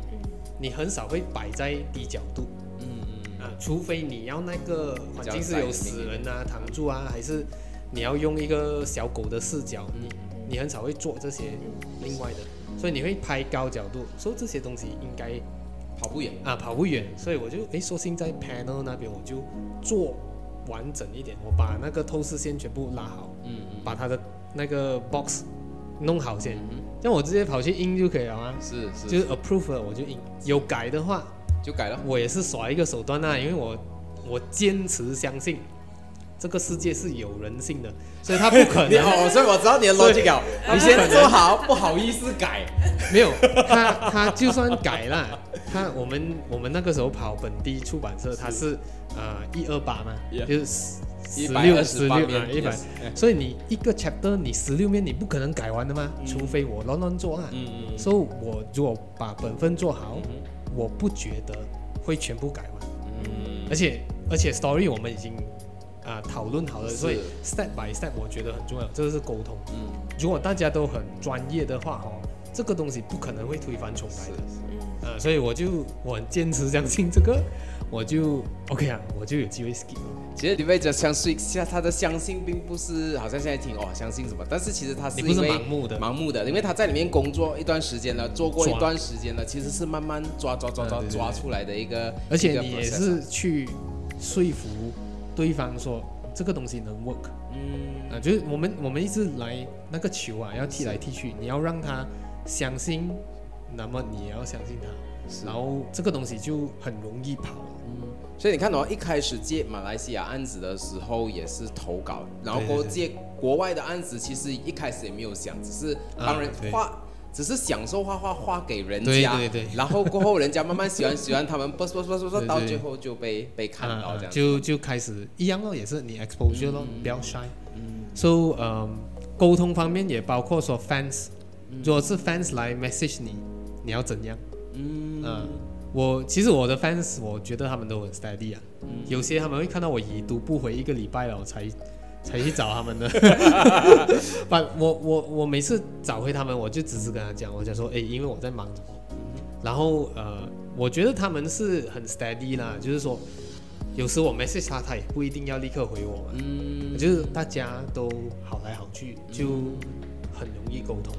[SPEAKER 5] 你很少会摆在低角度。
[SPEAKER 4] 嗯嗯
[SPEAKER 5] 啊，除非你要那个环境是有死人啊、躺住啊，还是你要用一个小狗的视角，你你很少会做这些另外的，所以你会拍高角度，所以这些东西应该
[SPEAKER 4] 跑不远，
[SPEAKER 5] 啊跑不远，所以我就诶，索性在 panel 那边我就做完整一点，我把那个透视线全部拉好，
[SPEAKER 4] 嗯嗯，
[SPEAKER 5] 把它的那个 box 弄好先，
[SPEAKER 4] 嗯
[SPEAKER 5] 这样我直接跑去印就可以了吗。
[SPEAKER 4] 是是，
[SPEAKER 5] 就是 approve 了我就印，有改的话
[SPEAKER 4] 就改了。
[SPEAKER 5] 我也是耍一个手段啊，因为我我坚持相信这个世界是有人性的，所以他不可
[SPEAKER 4] 你
[SPEAKER 5] 能
[SPEAKER 4] 哦，所以我知道你的
[SPEAKER 5] 所以
[SPEAKER 4] logic 了。你先做好，不好意思改。
[SPEAKER 5] 没有 他他就算改了，他我们我们那个时候跑本地出版社，他是呃一二八嘛
[SPEAKER 4] Yeah
[SPEAKER 5] 就是十十六十
[SPEAKER 4] 128
[SPEAKER 5] 六啊一百。所以你一个 chapter 你十六面你不可能改完的吗，除非我乱乱做啊。
[SPEAKER 4] 嗯嗯
[SPEAKER 5] 所以我如果把本分做好，
[SPEAKER 4] 嗯
[SPEAKER 5] 我不觉得会全部改完。
[SPEAKER 4] 嗯。
[SPEAKER 5] 而且而且 story 我们已经啊、讨论好了，所以 step by step 我觉得很重要，这个是沟通。
[SPEAKER 4] 嗯，
[SPEAKER 5] 如果大家都很专业的话，哦，这个东西不可能会推翻重来
[SPEAKER 4] 是
[SPEAKER 5] 的。
[SPEAKER 3] 嗯，
[SPEAKER 5] 啊、所以我就我很坚持相信这个，我就 OK 啊，我就有机会 skip。
[SPEAKER 4] 其实你会讲相信，下他的相信并不是好像现在听哦相信什么，但是其实他是因为
[SPEAKER 5] 盲目的。
[SPEAKER 4] 盲目的，因为他在里面工作一段时间了，做过一段时间了，其实是慢慢抓抓抓抓抓出来的一个，
[SPEAKER 5] 而且你也是
[SPEAKER 4] 啊。
[SPEAKER 5] 去说服对方说这个东西能 work
[SPEAKER 4] 嗯。
[SPEAKER 5] 啊，就是我们我们一直来那个球啊，要踢来踢去，你要让他相信，那么你也要相信他，
[SPEAKER 4] 是。
[SPEAKER 5] 然后这个东西就很容易跑。
[SPEAKER 4] 所以你看哦，一开始接马来西亚案子的时候也是投稿，然后过后接国外的案子，其实一开始也没有想，只是帮人画，只是享受画画画给人家，
[SPEAKER 5] 对对对。
[SPEAKER 4] 然后过后人家慢慢喜欢喜欢他们，不不不不不，
[SPEAKER 5] 对
[SPEAKER 4] 到最后就被被看到这样子。
[SPEAKER 5] 就就开始一样咯，也是你 exposure 咯，
[SPEAKER 4] 嗯
[SPEAKER 5] 不要 shy。So 嗯，沟通方面也包括说 fans，如果是 fans 来 message 你，你要怎样？
[SPEAKER 4] 嗯。
[SPEAKER 5] 嗯，我其实我的 fans，我觉得他们都很 steady 啊，
[SPEAKER 4] 嗯。
[SPEAKER 5] 有些他们会看到我已读不回一个礼拜了，我才 才去找他们的。把我我我每次找回他们，我就只是跟他讲，我讲说，哎，因为我在忙。什么，然后呃，我觉得他们是很 steady 啦，就是说，有时我 message 他，他也不一定要立刻回我嘛，
[SPEAKER 4] 嗯。
[SPEAKER 5] 就是大家都好来好去，就很容易沟通。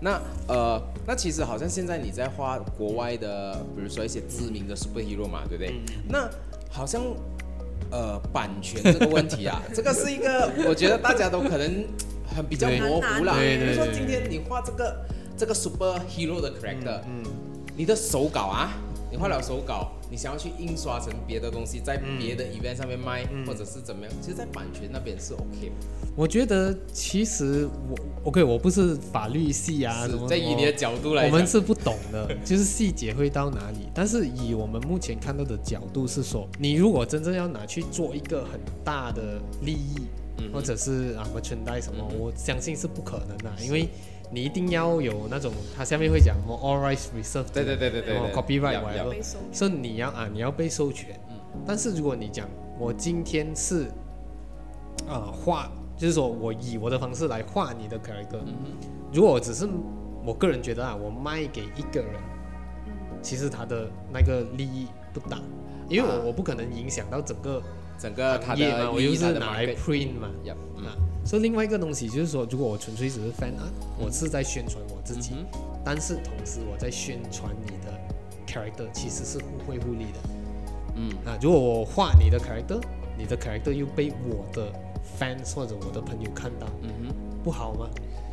[SPEAKER 4] 那呃，那其实好像现在你在画国外的，比如说一些知名的 superhero 嘛，对不对？那好像呃版权这个问题啊，这个是一个我觉得大家都可能很比较模糊啦。
[SPEAKER 5] 对对
[SPEAKER 4] 比如说今天你画这个这个 superhero 的 character，、
[SPEAKER 5] 嗯，
[SPEAKER 4] 你的手稿啊，你画了手稿，你想要去印刷成别的东西，在别的 event 上面卖，
[SPEAKER 5] 嗯
[SPEAKER 4] 或者是怎么样，其实，在版权那边是 OK。
[SPEAKER 5] 我觉得其实我 OK，我不是法律系啊，什么
[SPEAKER 4] 在以你的角度来讲，
[SPEAKER 5] 我们是不懂的，就是细节会到哪里。但是以我们目前看到的角度是说，你如果真正要拿去做一个很大的利益，
[SPEAKER 4] 嗯
[SPEAKER 5] 或者是啊 merchandise 什么，我相信是不可能的，因为你一定要有那种，它下面会讲什么 all rights reserved，
[SPEAKER 4] 对对对对对
[SPEAKER 5] 什么
[SPEAKER 4] 对
[SPEAKER 5] copyright
[SPEAKER 4] 要
[SPEAKER 5] whatever
[SPEAKER 4] 要
[SPEAKER 3] 被收
[SPEAKER 5] 是你要啊，你要被授权。
[SPEAKER 4] 嗯。
[SPEAKER 5] 但是如果你讲我今天是啊画，就是说我以我的方式来画你的 character，、如果我只是我个人觉得啊，我卖给一个人，其实他的那个利益不大，因为我、
[SPEAKER 4] 啊。
[SPEAKER 5] 我不可能影响到整个
[SPEAKER 4] 整个它
[SPEAKER 5] 行业嘛，我又是拿来 print 嘛。
[SPEAKER 4] 嗯。
[SPEAKER 5] 啊，所以另外一个东西就是说，如果我纯粹只是 fan art，我是在宣传我自己，
[SPEAKER 4] 嗯
[SPEAKER 5] 但是同时我在宣传你的 character，其实是互惠互利的。
[SPEAKER 4] 嗯
[SPEAKER 5] 啊，如果我画你的 character，你的 character 又被我的 fans 或者我的朋友看到，
[SPEAKER 4] 嗯哼
[SPEAKER 5] 不好吗？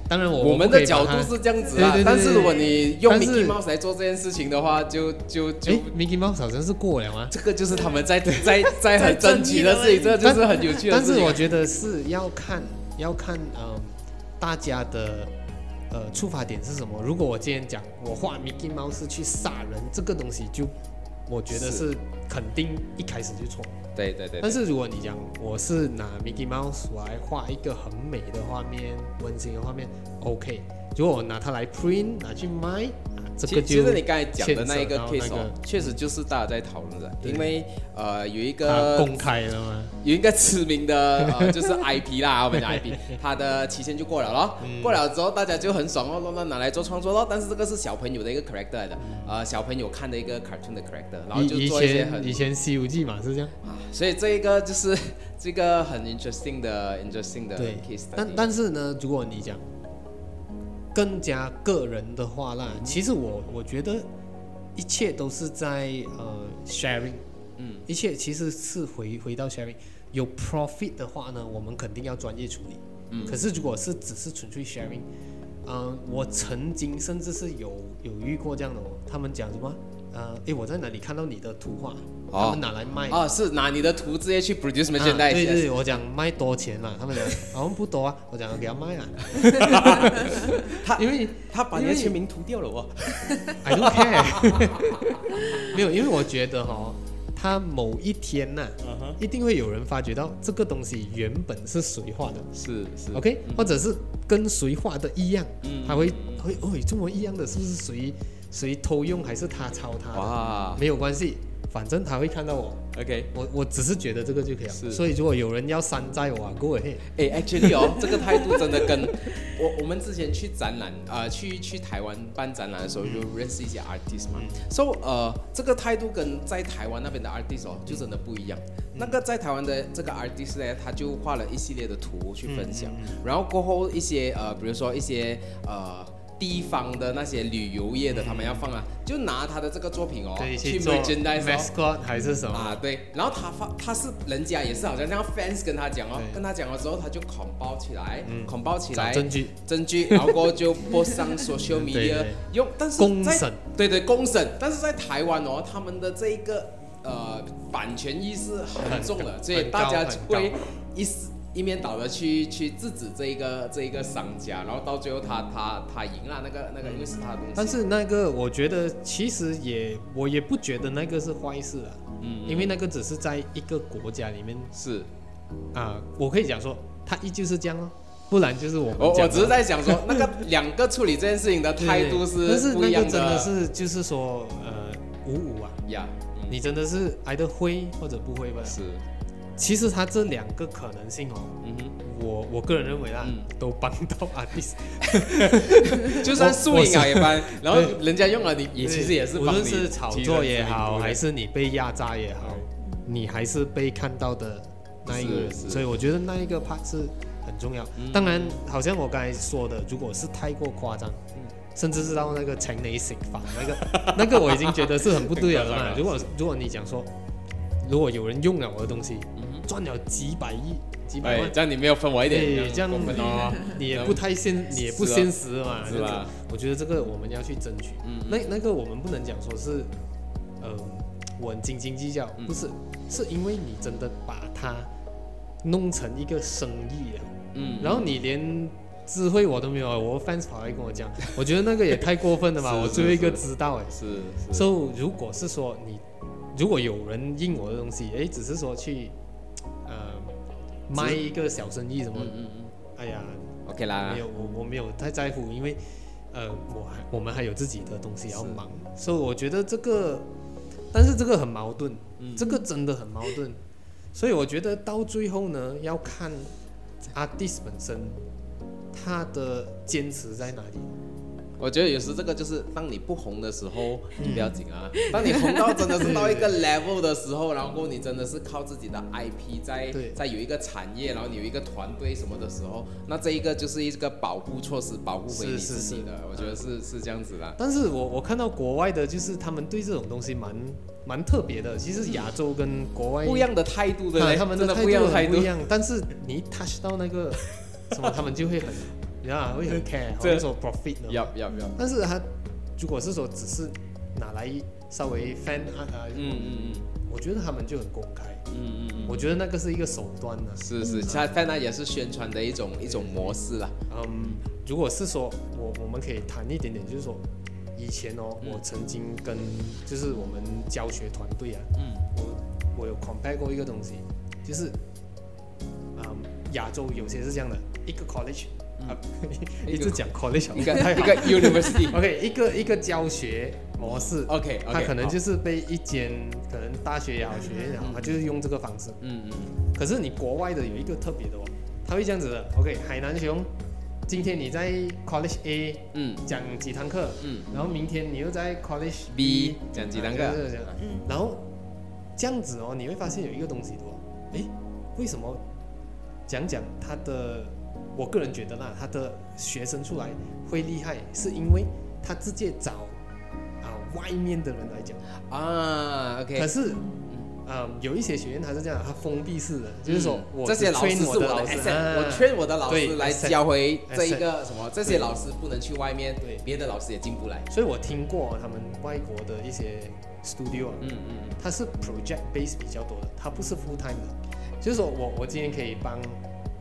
[SPEAKER 5] 当然我
[SPEAKER 4] 哼，我们的角度是这样子啊
[SPEAKER 5] 对对对，
[SPEAKER 4] 但是如果你用 Mickey Mouse 来做这件事情的话，就就就
[SPEAKER 5] 诶 Mickey Mouse 好像是过了吗。
[SPEAKER 4] 这个就是他们在在在很 争取的事情，这就是很有趣的
[SPEAKER 5] 但
[SPEAKER 4] 事情。
[SPEAKER 5] 是我觉得是要看要看嗯大家的呃出发点是什么。如果我今天讲我画 Mickey Mouse 是去杀人，这个东西就我觉得
[SPEAKER 4] 是
[SPEAKER 5] 是肯定一开始就错。
[SPEAKER 4] 对对对，
[SPEAKER 5] 但是如果你讲我是拿 Mickey Mouse 我来画一个很美的画面、温馨的画面，OK。如果我拿它来 print 拿去卖啊，这个就
[SPEAKER 4] 其其实你刚才讲的那一个 case 哦
[SPEAKER 5] 那个，
[SPEAKER 4] 确实就是大家在讨论的，
[SPEAKER 5] 对
[SPEAKER 4] 因为呃有一个
[SPEAKER 5] 公开了嘛。
[SPEAKER 4] 有一个知名的 呃，就是 IP 啦，我们的 IP，它的期限就过了咯。
[SPEAKER 5] 嗯
[SPEAKER 4] 过了之后，大家就很爽哦，那那拿来做创作咯。但是这个是小朋友的一个 character 来的，呃，小朋友看的一个 cartoon 的 character，然后就做一些很
[SPEAKER 5] 前以前《西游记》嘛是这样。
[SPEAKER 4] 啊，所以这一个就是这个很 interesting 的 interesting 的
[SPEAKER 5] 对
[SPEAKER 4] case，
[SPEAKER 5] 但但是呢，如果你讲更加个人的话啦，其实我我觉得一切都是在呃 sharing，
[SPEAKER 4] 嗯
[SPEAKER 5] 一切其实是回回到 sharing。有 profit 的话呢，我们肯定要专业处理。
[SPEAKER 4] 嗯
[SPEAKER 5] 可是如果是只是纯粹 sharing，嗯、我曾经甚至是有有遇过这样的哦，他们讲什么？呃，诶，我在哪里看到你的图画？
[SPEAKER 4] 哦。
[SPEAKER 5] 他们拿来卖。
[SPEAKER 4] 哦，是拿你的图直接去 produce
[SPEAKER 5] 啊
[SPEAKER 4] merchandise，
[SPEAKER 5] 对对，我讲卖多钱嘛，他们讲好像不多啊，我讲给他卖啊，
[SPEAKER 4] 他
[SPEAKER 5] 因为
[SPEAKER 4] 他把你的签名涂掉了哦。
[SPEAKER 5] I don't care，没有，因为我觉得哈、他某一天呐、
[SPEAKER 4] 嗯哼，
[SPEAKER 5] 一定会有人发觉到这个东西原本是谁画的
[SPEAKER 4] 是是
[SPEAKER 5] ，OK，、或者是跟谁画的一样，
[SPEAKER 4] 嗯。
[SPEAKER 5] 他会会哦，这么一样的，是不是谁谁偷用还是他抄他的？
[SPEAKER 4] 哇。
[SPEAKER 5] 没有关系，反正他会看到我
[SPEAKER 4] ，，OK。
[SPEAKER 5] 我我只是觉得这个就可以了。
[SPEAKER 4] 是
[SPEAKER 5] 所以如果有人要山寨我啊，Go ahead。
[SPEAKER 4] 哎，actually 哦，这个态度真的跟我我们之前去展览啊、呃去去台湾办展览的时候，就认识一些 artist 嘛。So 呃，这个态度跟在台湾那边的 artist 哦，就真的不一样。那个在台湾的这个 artist 呢，他就画了一系列的图去分享，然后过后一些呃，比如说一些呃。地方的那些旅游业的，他们要放啊，就拿他的这个作品哦，
[SPEAKER 5] 对，
[SPEAKER 4] 去
[SPEAKER 5] 做
[SPEAKER 4] merchandise 哦。
[SPEAKER 5] mascot 还是什么？
[SPEAKER 4] 啊，对，然后他发他是人家也是好像像 fans 跟他讲哦，跟他讲了之后，他就捆包起来，
[SPEAKER 5] 嗯。
[SPEAKER 4] 捆包起来
[SPEAKER 5] 证据，
[SPEAKER 4] 证据，然后过后就 post 上 social media
[SPEAKER 5] 对
[SPEAKER 4] 用，但是在
[SPEAKER 5] 公审。
[SPEAKER 4] 对对公审，但是在台湾哦，他们的这一个呃版权意识很重的，所以大家会一时一面倒的去去制止这一个这一个商家，然后到最后他他他赢了，那个那个因为是他的东西，
[SPEAKER 5] 但是那个我觉得其实也我也不觉得那个是坏事啊，
[SPEAKER 4] 嗯。
[SPEAKER 5] 因为那个只是在一个国家里面。
[SPEAKER 4] 是。
[SPEAKER 5] 啊，我可以讲说他依旧是这样哦，不然就是我们
[SPEAKER 4] 我我只是在想说，那个两个处理这件事情的态度
[SPEAKER 5] 但是那
[SPEAKER 4] 不一样
[SPEAKER 5] 个真的是就是说呃五五啊，
[SPEAKER 4] 呀，嗯。
[SPEAKER 5] 你真的是挨得会或者不会吧？
[SPEAKER 4] 是，
[SPEAKER 5] 其实它这两个可能性哦，
[SPEAKER 4] 嗯哼。
[SPEAKER 5] 我我个人认为啦，
[SPEAKER 4] 嗯。
[SPEAKER 5] 都帮到 artist。
[SPEAKER 4] 就算素影啊也帮，然后人家用了你也其实也是
[SPEAKER 5] 无
[SPEAKER 4] 帮你
[SPEAKER 5] 论是炒作也好，还
[SPEAKER 4] 是
[SPEAKER 5] 是你被压榨也好，你。还是被看到的那一个人，所以我觉得那一个 part 是很重要。
[SPEAKER 4] 嗯。
[SPEAKER 5] 当然，好像我刚才说的，如果是太过夸张，
[SPEAKER 4] 嗯。
[SPEAKER 5] 甚至是到那个城内刑法那个，那个我已经觉得是很不对了
[SPEAKER 4] 很夸张。了。
[SPEAKER 5] 嘛如果如果你讲说，如果有人用了我的东西，
[SPEAKER 4] 嗯
[SPEAKER 5] 赚了几百亿、几百
[SPEAKER 4] 哎
[SPEAKER 5] 万，，
[SPEAKER 4] 这样你没有分我一点，
[SPEAKER 5] 对，这样
[SPEAKER 4] 过分哦，
[SPEAKER 5] 你也不太现，你也不现实嘛，
[SPEAKER 4] 是吧？
[SPEAKER 5] 我觉得这个我们要去争取。
[SPEAKER 4] 嗯
[SPEAKER 5] 那那个我们不能讲说是，呃，我很斤斤计较，
[SPEAKER 4] 嗯。
[SPEAKER 5] 不是，是因为你真的把它弄成一个生意了，
[SPEAKER 4] 嗯
[SPEAKER 5] 然后你连智慧我都没有，我 fans 跑来跟我讲，我觉得那个也太过分了吧，
[SPEAKER 4] 是
[SPEAKER 5] 我最后一个知道哎。
[SPEAKER 4] 是是
[SPEAKER 5] ，so 如果是说你，如果有人印我的东西，哎，只是说去，呃，卖一个小生意什么，
[SPEAKER 4] 嗯嗯嗯。
[SPEAKER 5] 哎呀
[SPEAKER 4] ，，OK 啦。
[SPEAKER 5] 没，有，我我没有太在乎，因为呃，我还我们还有自己的东西要忙，所以我觉得这个，但是这个很矛盾，
[SPEAKER 4] 嗯。
[SPEAKER 5] 这个真的很矛盾，所以我觉得到最后呢，要看 artist 本身他的坚持在哪里。
[SPEAKER 4] 我觉得有时这个就是当你不红的时候，
[SPEAKER 5] 嗯
[SPEAKER 4] 你不要紧啊。当你红到真的是到一个 level 的时候，然后你真的是靠自己的 IP 在在有一个产业，然后你有一个团队什么的时候，那这一个就是一个保护措施，保护回你自己的。我觉得是是这样子啦。
[SPEAKER 5] 但是我我看到国外的，就是他们对这种东西蛮蛮特别的。其实亚洲跟国外
[SPEAKER 4] 不一样的态度，对
[SPEAKER 5] 他们
[SPEAKER 4] 真的
[SPEAKER 5] 态
[SPEAKER 4] 不一样的态度
[SPEAKER 5] 不一。样，但是你一 touch 到那个什么，他们就会很，你知道吗会很 care，好
[SPEAKER 4] 这
[SPEAKER 5] 像说 profit 的嘛。
[SPEAKER 4] 要要要，
[SPEAKER 5] 但是他如果是说只是拿来稍微 fan 啊啊，
[SPEAKER 4] 嗯嗯。
[SPEAKER 5] 我觉得他们就很公开，
[SPEAKER 4] 嗯嗯嗯。嗯，
[SPEAKER 5] 我觉得那个是一个手段呢、
[SPEAKER 4] 是是，它但它也是宣传的一种一种模式啦。
[SPEAKER 5] 嗯，如果是说我我们可以谈一点点，就是说以前哦，
[SPEAKER 4] 嗯。
[SPEAKER 5] 我曾经跟就是我们教学团队啊，
[SPEAKER 4] 嗯。
[SPEAKER 5] 我我有 compare 过一个东西，就是嗯亚洲有些是这样的，一个 college
[SPEAKER 4] 嗯
[SPEAKER 5] 啊，一直讲 college 好
[SPEAKER 4] 一个一个 university。
[SPEAKER 5] OK 一个一个教学模式。
[SPEAKER 4] OK
[SPEAKER 5] 他
[SPEAKER 4] OK，
[SPEAKER 5] 可能就是被一间可能大学也好，学院也好，他就是用这个方式。
[SPEAKER 4] 嗯嗯
[SPEAKER 5] 可是你国外的有一个特别的哦，他会这样子的。OK，海南熊，今天你在 College A
[SPEAKER 4] 嗯
[SPEAKER 5] 讲几堂课，
[SPEAKER 4] 嗯
[SPEAKER 5] 然后明天你又在 College
[SPEAKER 4] B 讲几堂课
[SPEAKER 3] 嗯
[SPEAKER 5] 然后这样子哦，你会发现有一个东西的哦，诶，为什么讲讲它的？我个人觉得啦，他的学生出来会厉害，是因为他直接找啊外面的人来讲。
[SPEAKER 4] 啊
[SPEAKER 5] 可
[SPEAKER 4] ，OK，可
[SPEAKER 5] 是嗯，有一些学院他是这样，他封闭式的，就是说我
[SPEAKER 4] 嗯这些老师是我的
[SPEAKER 5] 我老师
[SPEAKER 4] 我劝我的老师来教回这一个什么，这些老师不能去外面
[SPEAKER 5] 对，
[SPEAKER 4] 别的老师也进不来。
[SPEAKER 5] 所以我听过他们外国的一些 studio 啊，
[SPEAKER 4] 嗯嗯
[SPEAKER 5] 它是 project base 比较多的，它不是 full time 的，就是说我我今天可以帮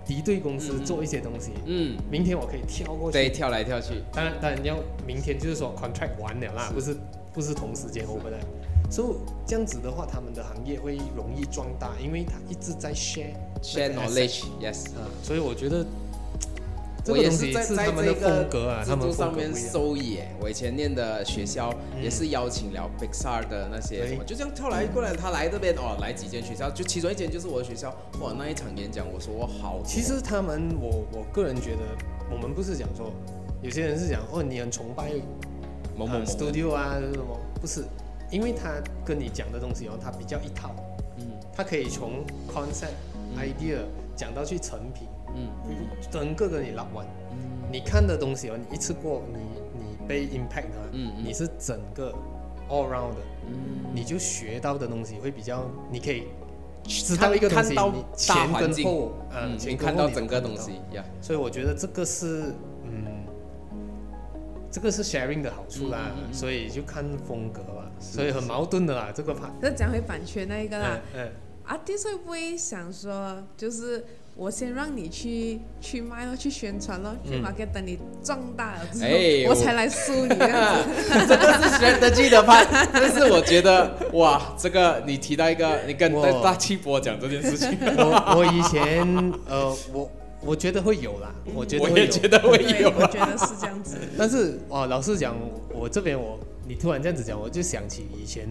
[SPEAKER 5] 敌对公司
[SPEAKER 4] 嗯
[SPEAKER 5] 做一些东西，
[SPEAKER 4] 嗯，
[SPEAKER 5] 明天我可以跳过去。
[SPEAKER 4] 对，跳来跳去。
[SPEAKER 5] 当然当然要明天就是说 contract 完了啦，
[SPEAKER 4] 是。
[SPEAKER 5] 不是不是同时间 open 的，所以这样子的话，他们的行业会容易壮大，因为他一直在 share
[SPEAKER 4] share
[SPEAKER 5] 那个 asset
[SPEAKER 4] knowledge，yes。
[SPEAKER 5] 啊，所以我觉得这
[SPEAKER 4] 我也
[SPEAKER 5] 个东西
[SPEAKER 4] 是在在
[SPEAKER 5] 是他们的
[SPEAKER 4] 这个
[SPEAKER 5] 风格啊，
[SPEAKER 4] 制
[SPEAKER 5] 他们
[SPEAKER 4] 度上面
[SPEAKER 5] 风格不一样。
[SPEAKER 4] 受益耶。我以前念的学校
[SPEAKER 5] 嗯
[SPEAKER 4] 也是邀请了 Pixar 的那些什么，就这样跳来过来，他来这边哦，来几间学校，就其中一间就是我的学校。哇，那一场演讲，我说我好。
[SPEAKER 5] 其实他们，我我个人觉得，我们不是讲说，有些人是讲哦，你很崇拜
[SPEAKER 4] 某某
[SPEAKER 5] studio 啊，是什么，不是，因为他跟你讲的东西哦，他比较一套，
[SPEAKER 4] 嗯
[SPEAKER 5] 他可以从 concept、idea 讲到去成品，
[SPEAKER 4] 嗯
[SPEAKER 5] 整个跟你拉完。你看的东西哦，你一次过，你你被 impact 的，
[SPEAKER 4] 嗯嗯
[SPEAKER 5] 你是整个 all round 的，
[SPEAKER 4] 嗯，
[SPEAKER 5] 你就学到的东西会比较，你可以知道一个东西，
[SPEAKER 4] 看到
[SPEAKER 5] 你前跟后，啊，
[SPEAKER 4] 嗯，
[SPEAKER 5] 前
[SPEAKER 4] 看到整个东西呀。
[SPEAKER 5] 所以我觉得这个是，嗯，这个是 sharing 的好处啦，
[SPEAKER 4] 嗯嗯嗯
[SPEAKER 5] 所以就看风格吧，所以很矛盾的啦，这个。
[SPEAKER 3] 可是讲回版权那一个啦
[SPEAKER 5] 嗯，嗯
[SPEAKER 3] ，，artist 会不会想说，就是我先让你去去卖咯，去宣传咯，去
[SPEAKER 5] 嗯。
[SPEAKER 3] market，等你壮大了之后，
[SPEAKER 4] 哎我
[SPEAKER 3] 我才来输你这样子。
[SPEAKER 4] 这个是 strategy 的 part，但是我觉得哇，这个你提到一个，你跟
[SPEAKER 5] 我
[SPEAKER 4] 大气波讲这件事情，
[SPEAKER 5] 我我以前呃，我我觉得会有啦，我觉得会有，
[SPEAKER 4] 我也觉得会
[SPEAKER 3] 对，
[SPEAKER 4] 有
[SPEAKER 3] 我觉得是这样子。
[SPEAKER 5] 但是哦，老实讲，我这边我你突然这样子讲，我就想起以前，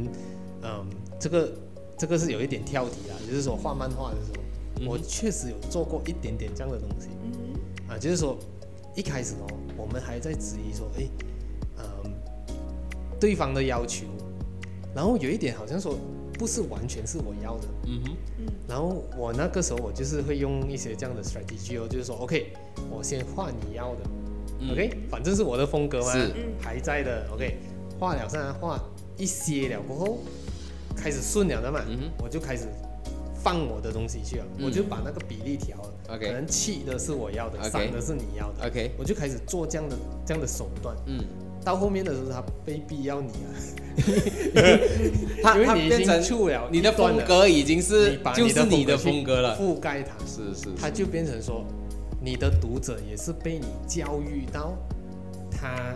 [SPEAKER 5] 嗯，这个这个是有一点跳题啦，就是说画漫画的时候，
[SPEAKER 4] 嗯
[SPEAKER 5] 我确实有做过一点点这样的东西。
[SPEAKER 3] 嗯
[SPEAKER 5] 啊，就是说一开始哦，我们还在质疑说，哎，嗯，对方的要求，然后有一点好像说不是完全是我要的，
[SPEAKER 4] 嗯哼，
[SPEAKER 5] 然后我那个时候我就是会用一些这样的 strategy 哦，就是说，OK，我先画你要的、
[SPEAKER 4] 嗯。
[SPEAKER 5] O k 反正是我的风格嘛，
[SPEAKER 3] 嗯
[SPEAKER 5] 还在的，OK，画了上来画一些了过后，开始顺了的嘛，
[SPEAKER 4] 嗯
[SPEAKER 5] 我就开始放我的东西去了，
[SPEAKER 4] 嗯。
[SPEAKER 5] 我就把那个比例调了
[SPEAKER 4] OK
[SPEAKER 5] 可能气的是我要的散的是你要的
[SPEAKER 4] OK
[SPEAKER 5] 我就开始做这样的这样的手段，
[SPEAKER 4] 嗯，
[SPEAKER 5] 到后面的时候他被逼要你了，
[SPEAKER 4] 他
[SPEAKER 5] 因为你已经
[SPEAKER 4] 他变成
[SPEAKER 5] 出了
[SPEAKER 4] 你的风格已经是就是你的风格了，
[SPEAKER 5] 覆盖它，
[SPEAKER 4] 是是，
[SPEAKER 5] 他就变成说，你的读者也是被你教育到，他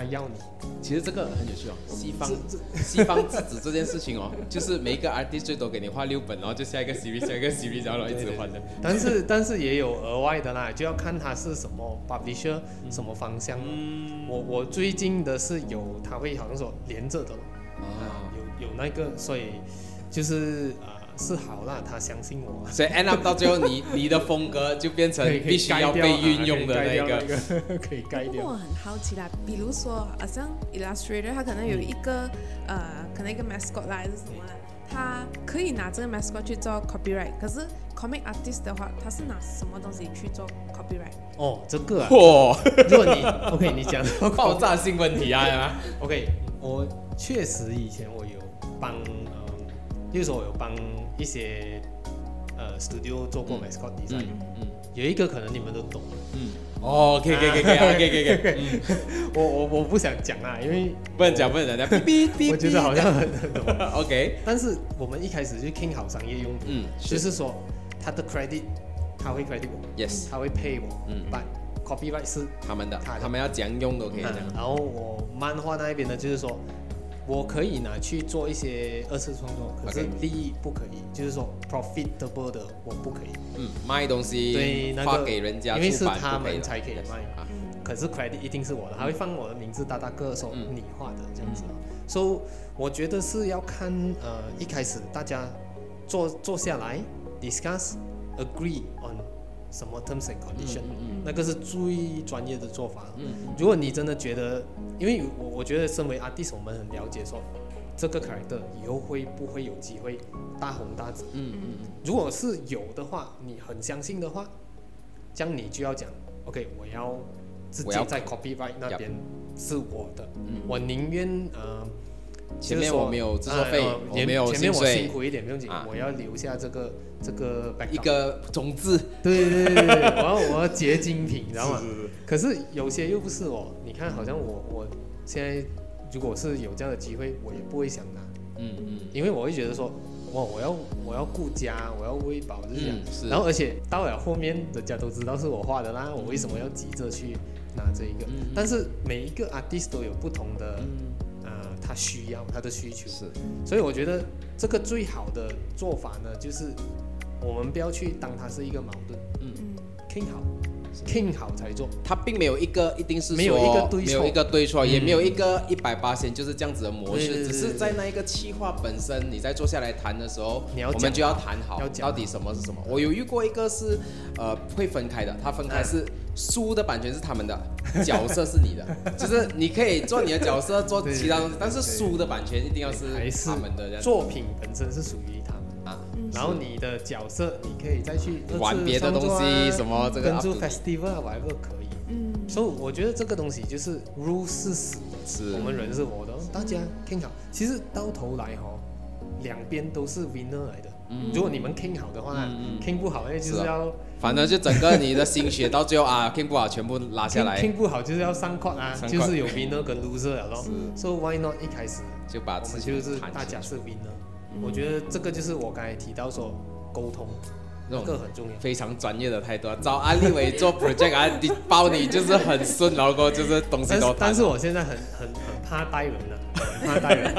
[SPEAKER 5] 他要你，
[SPEAKER 4] 其实这个很有趣哦，西方
[SPEAKER 5] 这
[SPEAKER 4] 西方制止这件事情哦，就是每一个 artist 最多给你画六本，然后就下一个 series 下一个 series，然后一直换的，
[SPEAKER 5] 但是 但是也有额外的啦，就要看他是什么 publisher 什么方向。
[SPEAKER 4] 嗯。
[SPEAKER 5] 我我最近的是有，他会好像说连着的，有有那个，所以就是啊、是好啦，他相信我。
[SPEAKER 4] 所以 end up 到最后你 你的风格就变成必须要被运用的
[SPEAKER 5] 可以盖掉
[SPEAKER 4] 那个，
[SPEAKER 5] 可以改掉。
[SPEAKER 3] 不过我很好奇啦，比如说，好像 Illustrator 他可能有一个、呃，可能一个 mascot 啦，还是什么啦，它可以拿这个 mascot 去做 copyright，可是 comic artist 的话，他是拿什么东西去做 copyright？
[SPEAKER 5] 哦，这个啊，
[SPEAKER 4] 嚯，
[SPEAKER 5] 如果你 OK，你讲到
[SPEAKER 4] 爆炸性问题啊
[SPEAKER 5] ！OK，我确实以前我有帮，嗯，例如说我有帮一些呃 studio 做过
[SPEAKER 4] 嗯。
[SPEAKER 5] mascot design，、
[SPEAKER 4] 嗯。嗯
[SPEAKER 5] 有一个可能你们都懂，
[SPEAKER 4] 嗯，哦，可以可以可以可以可以可以可以，嗯，
[SPEAKER 5] 我我我不想讲啊，因为
[SPEAKER 4] 不能讲不能讲，哔哔哔，
[SPEAKER 5] 我觉得好像很很懂，
[SPEAKER 4] OK，
[SPEAKER 5] 但是我们一开始就听好商业用途，
[SPEAKER 4] 嗯，
[SPEAKER 5] 就是说他的 credit 他会 credit 我
[SPEAKER 4] Yes
[SPEAKER 5] 他会 pay 我，
[SPEAKER 4] 嗯
[SPEAKER 5] ，but copyright 是
[SPEAKER 4] 他们的
[SPEAKER 5] 他
[SPEAKER 4] 他们要怎样用都可以
[SPEAKER 5] 嗯
[SPEAKER 4] 讲，
[SPEAKER 5] 然后我漫画那一边呢，就是说我可以拿去做一些二次创作，可是利益不可以，就是说 profitable 的我不可以，
[SPEAKER 4] 嗯，卖东西
[SPEAKER 5] 对那个
[SPEAKER 4] 发给人家
[SPEAKER 5] 因为是他们才可以卖
[SPEAKER 4] 啊，
[SPEAKER 5] 可是 credit 一定是我的，他会放我的名字大大个说
[SPEAKER 4] 嗯。
[SPEAKER 5] 你画的这样子，所以我觉得是要看呃一开始大家坐坐下来 discuss agree on 什么 terms and condition，、那个是最专业的做法。
[SPEAKER 4] 嗯
[SPEAKER 5] 如果你真的觉得，因为我我觉得身为 artist，我们很了解说这个 character 以后会不会有机会大红大紫。
[SPEAKER 4] 嗯嗯
[SPEAKER 5] 如果是有的话，你很相信的话，这样你就要讲，OK，我要直
[SPEAKER 4] 我要
[SPEAKER 5] 接在 copyright 那边是我的，
[SPEAKER 4] 嗯。
[SPEAKER 5] 我宁愿呃
[SPEAKER 4] 前面我没有制作费我没有
[SPEAKER 5] 前面我辛苦一点不用紧
[SPEAKER 4] 啊，
[SPEAKER 5] 我要留下这个这个
[SPEAKER 4] 一个种子，
[SPEAKER 5] 对对对对对，我要我要结晶品，你知道吗？可是有些又不是哦，你看好像我我现在如果是有这样的机会，我也不会想拿，
[SPEAKER 4] 嗯嗯
[SPEAKER 5] 因为我会觉得说，哇，我要我要顾家，我要喂饱，就是这样。
[SPEAKER 4] 嗯是
[SPEAKER 5] 然后而且到了后面，人家都知道是我画的啦，我为什么要急着去拿这一个？
[SPEAKER 4] 嗯
[SPEAKER 5] 但是每一个 artist 都有不同的，呃，他需要他的需求，
[SPEAKER 4] 是。
[SPEAKER 5] 所以我觉得这个最好的做法呢，就是我们不要去当它是一个矛盾，
[SPEAKER 3] 嗯
[SPEAKER 5] ，king 好，king 好才做。
[SPEAKER 4] 它并没有一个一定是
[SPEAKER 5] 没有
[SPEAKER 4] 说
[SPEAKER 5] 一个对错。
[SPEAKER 4] 没有一个对错，也
[SPEAKER 5] 嗯
[SPEAKER 4] 没有一个一百八千就是这样子的模式，
[SPEAKER 5] 对对对
[SPEAKER 4] 只是在那一个企划本身，你在坐下来谈的时候，
[SPEAKER 5] 你要
[SPEAKER 4] 我们就要谈好到底什么是什么。我有遇过一个是呃会分开的，它分开是书的版权是他们的，角色是你的，就是你可以做你的角色，做其他东西，但是书的版权一定要是他们的
[SPEAKER 5] 作品本身是属于。
[SPEAKER 4] 啊。
[SPEAKER 5] 然后你的角色，你可以再去
[SPEAKER 4] 玩别的东西什么这个
[SPEAKER 5] 跟住 festival 啊 whatever 可以。
[SPEAKER 3] 嗯，
[SPEAKER 5] 所以我觉得这个东西就是 rule 是死的，
[SPEAKER 4] 是
[SPEAKER 5] 我们人是活的，大家 king 好。其实到头来哈、两边都是 winner 来的。如果你们 king 好的话、
[SPEAKER 4] 嗯
[SPEAKER 5] k i n g 不好，那就是是
[SPEAKER 4] 啊
[SPEAKER 5] 要
[SPEAKER 4] 反正就整个你的心血到最后 啊，king 不好全部拉下来
[SPEAKER 5] king，不好就是要上 court 啊，就是有 winner 跟 loser 了咯。So why not 一开始
[SPEAKER 4] 就把
[SPEAKER 5] 我们就是大家是 winner？我觉得这个就是我刚才提到说沟通，这
[SPEAKER 4] 那
[SPEAKER 5] 个很重要。
[SPEAKER 4] 非常专业的态度啊，找安利伟做 project 啊，你 包你就是很顺，然后就是东西都
[SPEAKER 5] 但是但是我现在很很很怕带人了、很怕带人。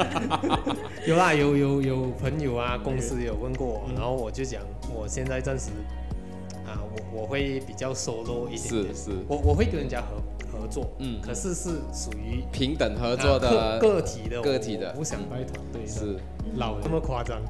[SPEAKER 5] 有啦，有有有朋友啊，公司有问过我，然后我就讲，我现在暂时啊，我我会比较 solo 一点点，
[SPEAKER 4] 是是。
[SPEAKER 5] 我我会跟人家合合作，
[SPEAKER 4] 嗯。
[SPEAKER 5] 可是是属于
[SPEAKER 4] 平等合作
[SPEAKER 5] 啊
[SPEAKER 4] 的
[SPEAKER 5] 个个体的，
[SPEAKER 4] 个体的。
[SPEAKER 5] 我不想带团队的，
[SPEAKER 4] 是。
[SPEAKER 5] 老那么夸张。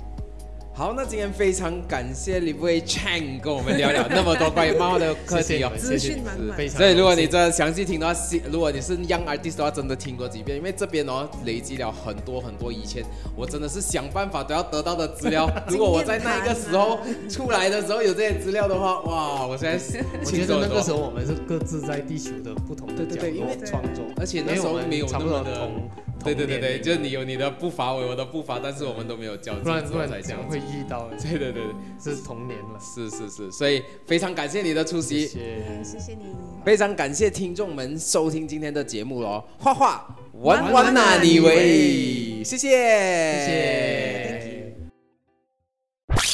[SPEAKER 4] 好，那今天非常感谢李威 Chang 跟我们聊聊那么多关于漫画的课题哦。
[SPEAKER 5] 谢谢，
[SPEAKER 3] 资讯满满
[SPEAKER 5] 非常
[SPEAKER 4] 所以如果你真的详细听的话，如果你是 young artist 的话，真的听过几遍，因为这边哦累积了很多很多以前我真的是想办法都要得到的资料。如果我在那一个时候出来的时候有这些资料的话，哇，我现在是
[SPEAKER 5] 我觉得
[SPEAKER 4] 轻松很多
[SPEAKER 5] 那个时候我们是各自在地球的不同的
[SPEAKER 4] 对对
[SPEAKER 5] 角
[SPEAKER 4] 对因为
[SPEAKER 5] 落创作，
[SPEAKER 4] 而且那时候没有那么的
[SPEAKER 5] 同，
[SPEAKER 4] 对对对对，就是你有你的步伐，我有我的步伐，但是我们都没有交集，
[SPEAKER 5] 不然不
[SPEAKER 4] 然才这样
[SPEAKER 5] 会遇到？
[SPEAKER 4] 对对对对，
[SPEAKER 5] 是童年了。
[SPEAKER 4] 是是是，所以非常感谢你的出席。
[SPEAKER 5] 谢谢。
[SPEAKER 3] 谢谢你。
[SPEAKER 4] 非常感谢听众们收听今天的节目喽，画画玩
[SPEAKER 3] 玩
[SPEAKER 4] 玩哪
[SPEAKER 3] 哪里
[SPEAKER 4] 里喂，
[SPEAKER 3] 喂
[SPEAKER 4] 谢谢
[SPEAKER 5] 谢谢。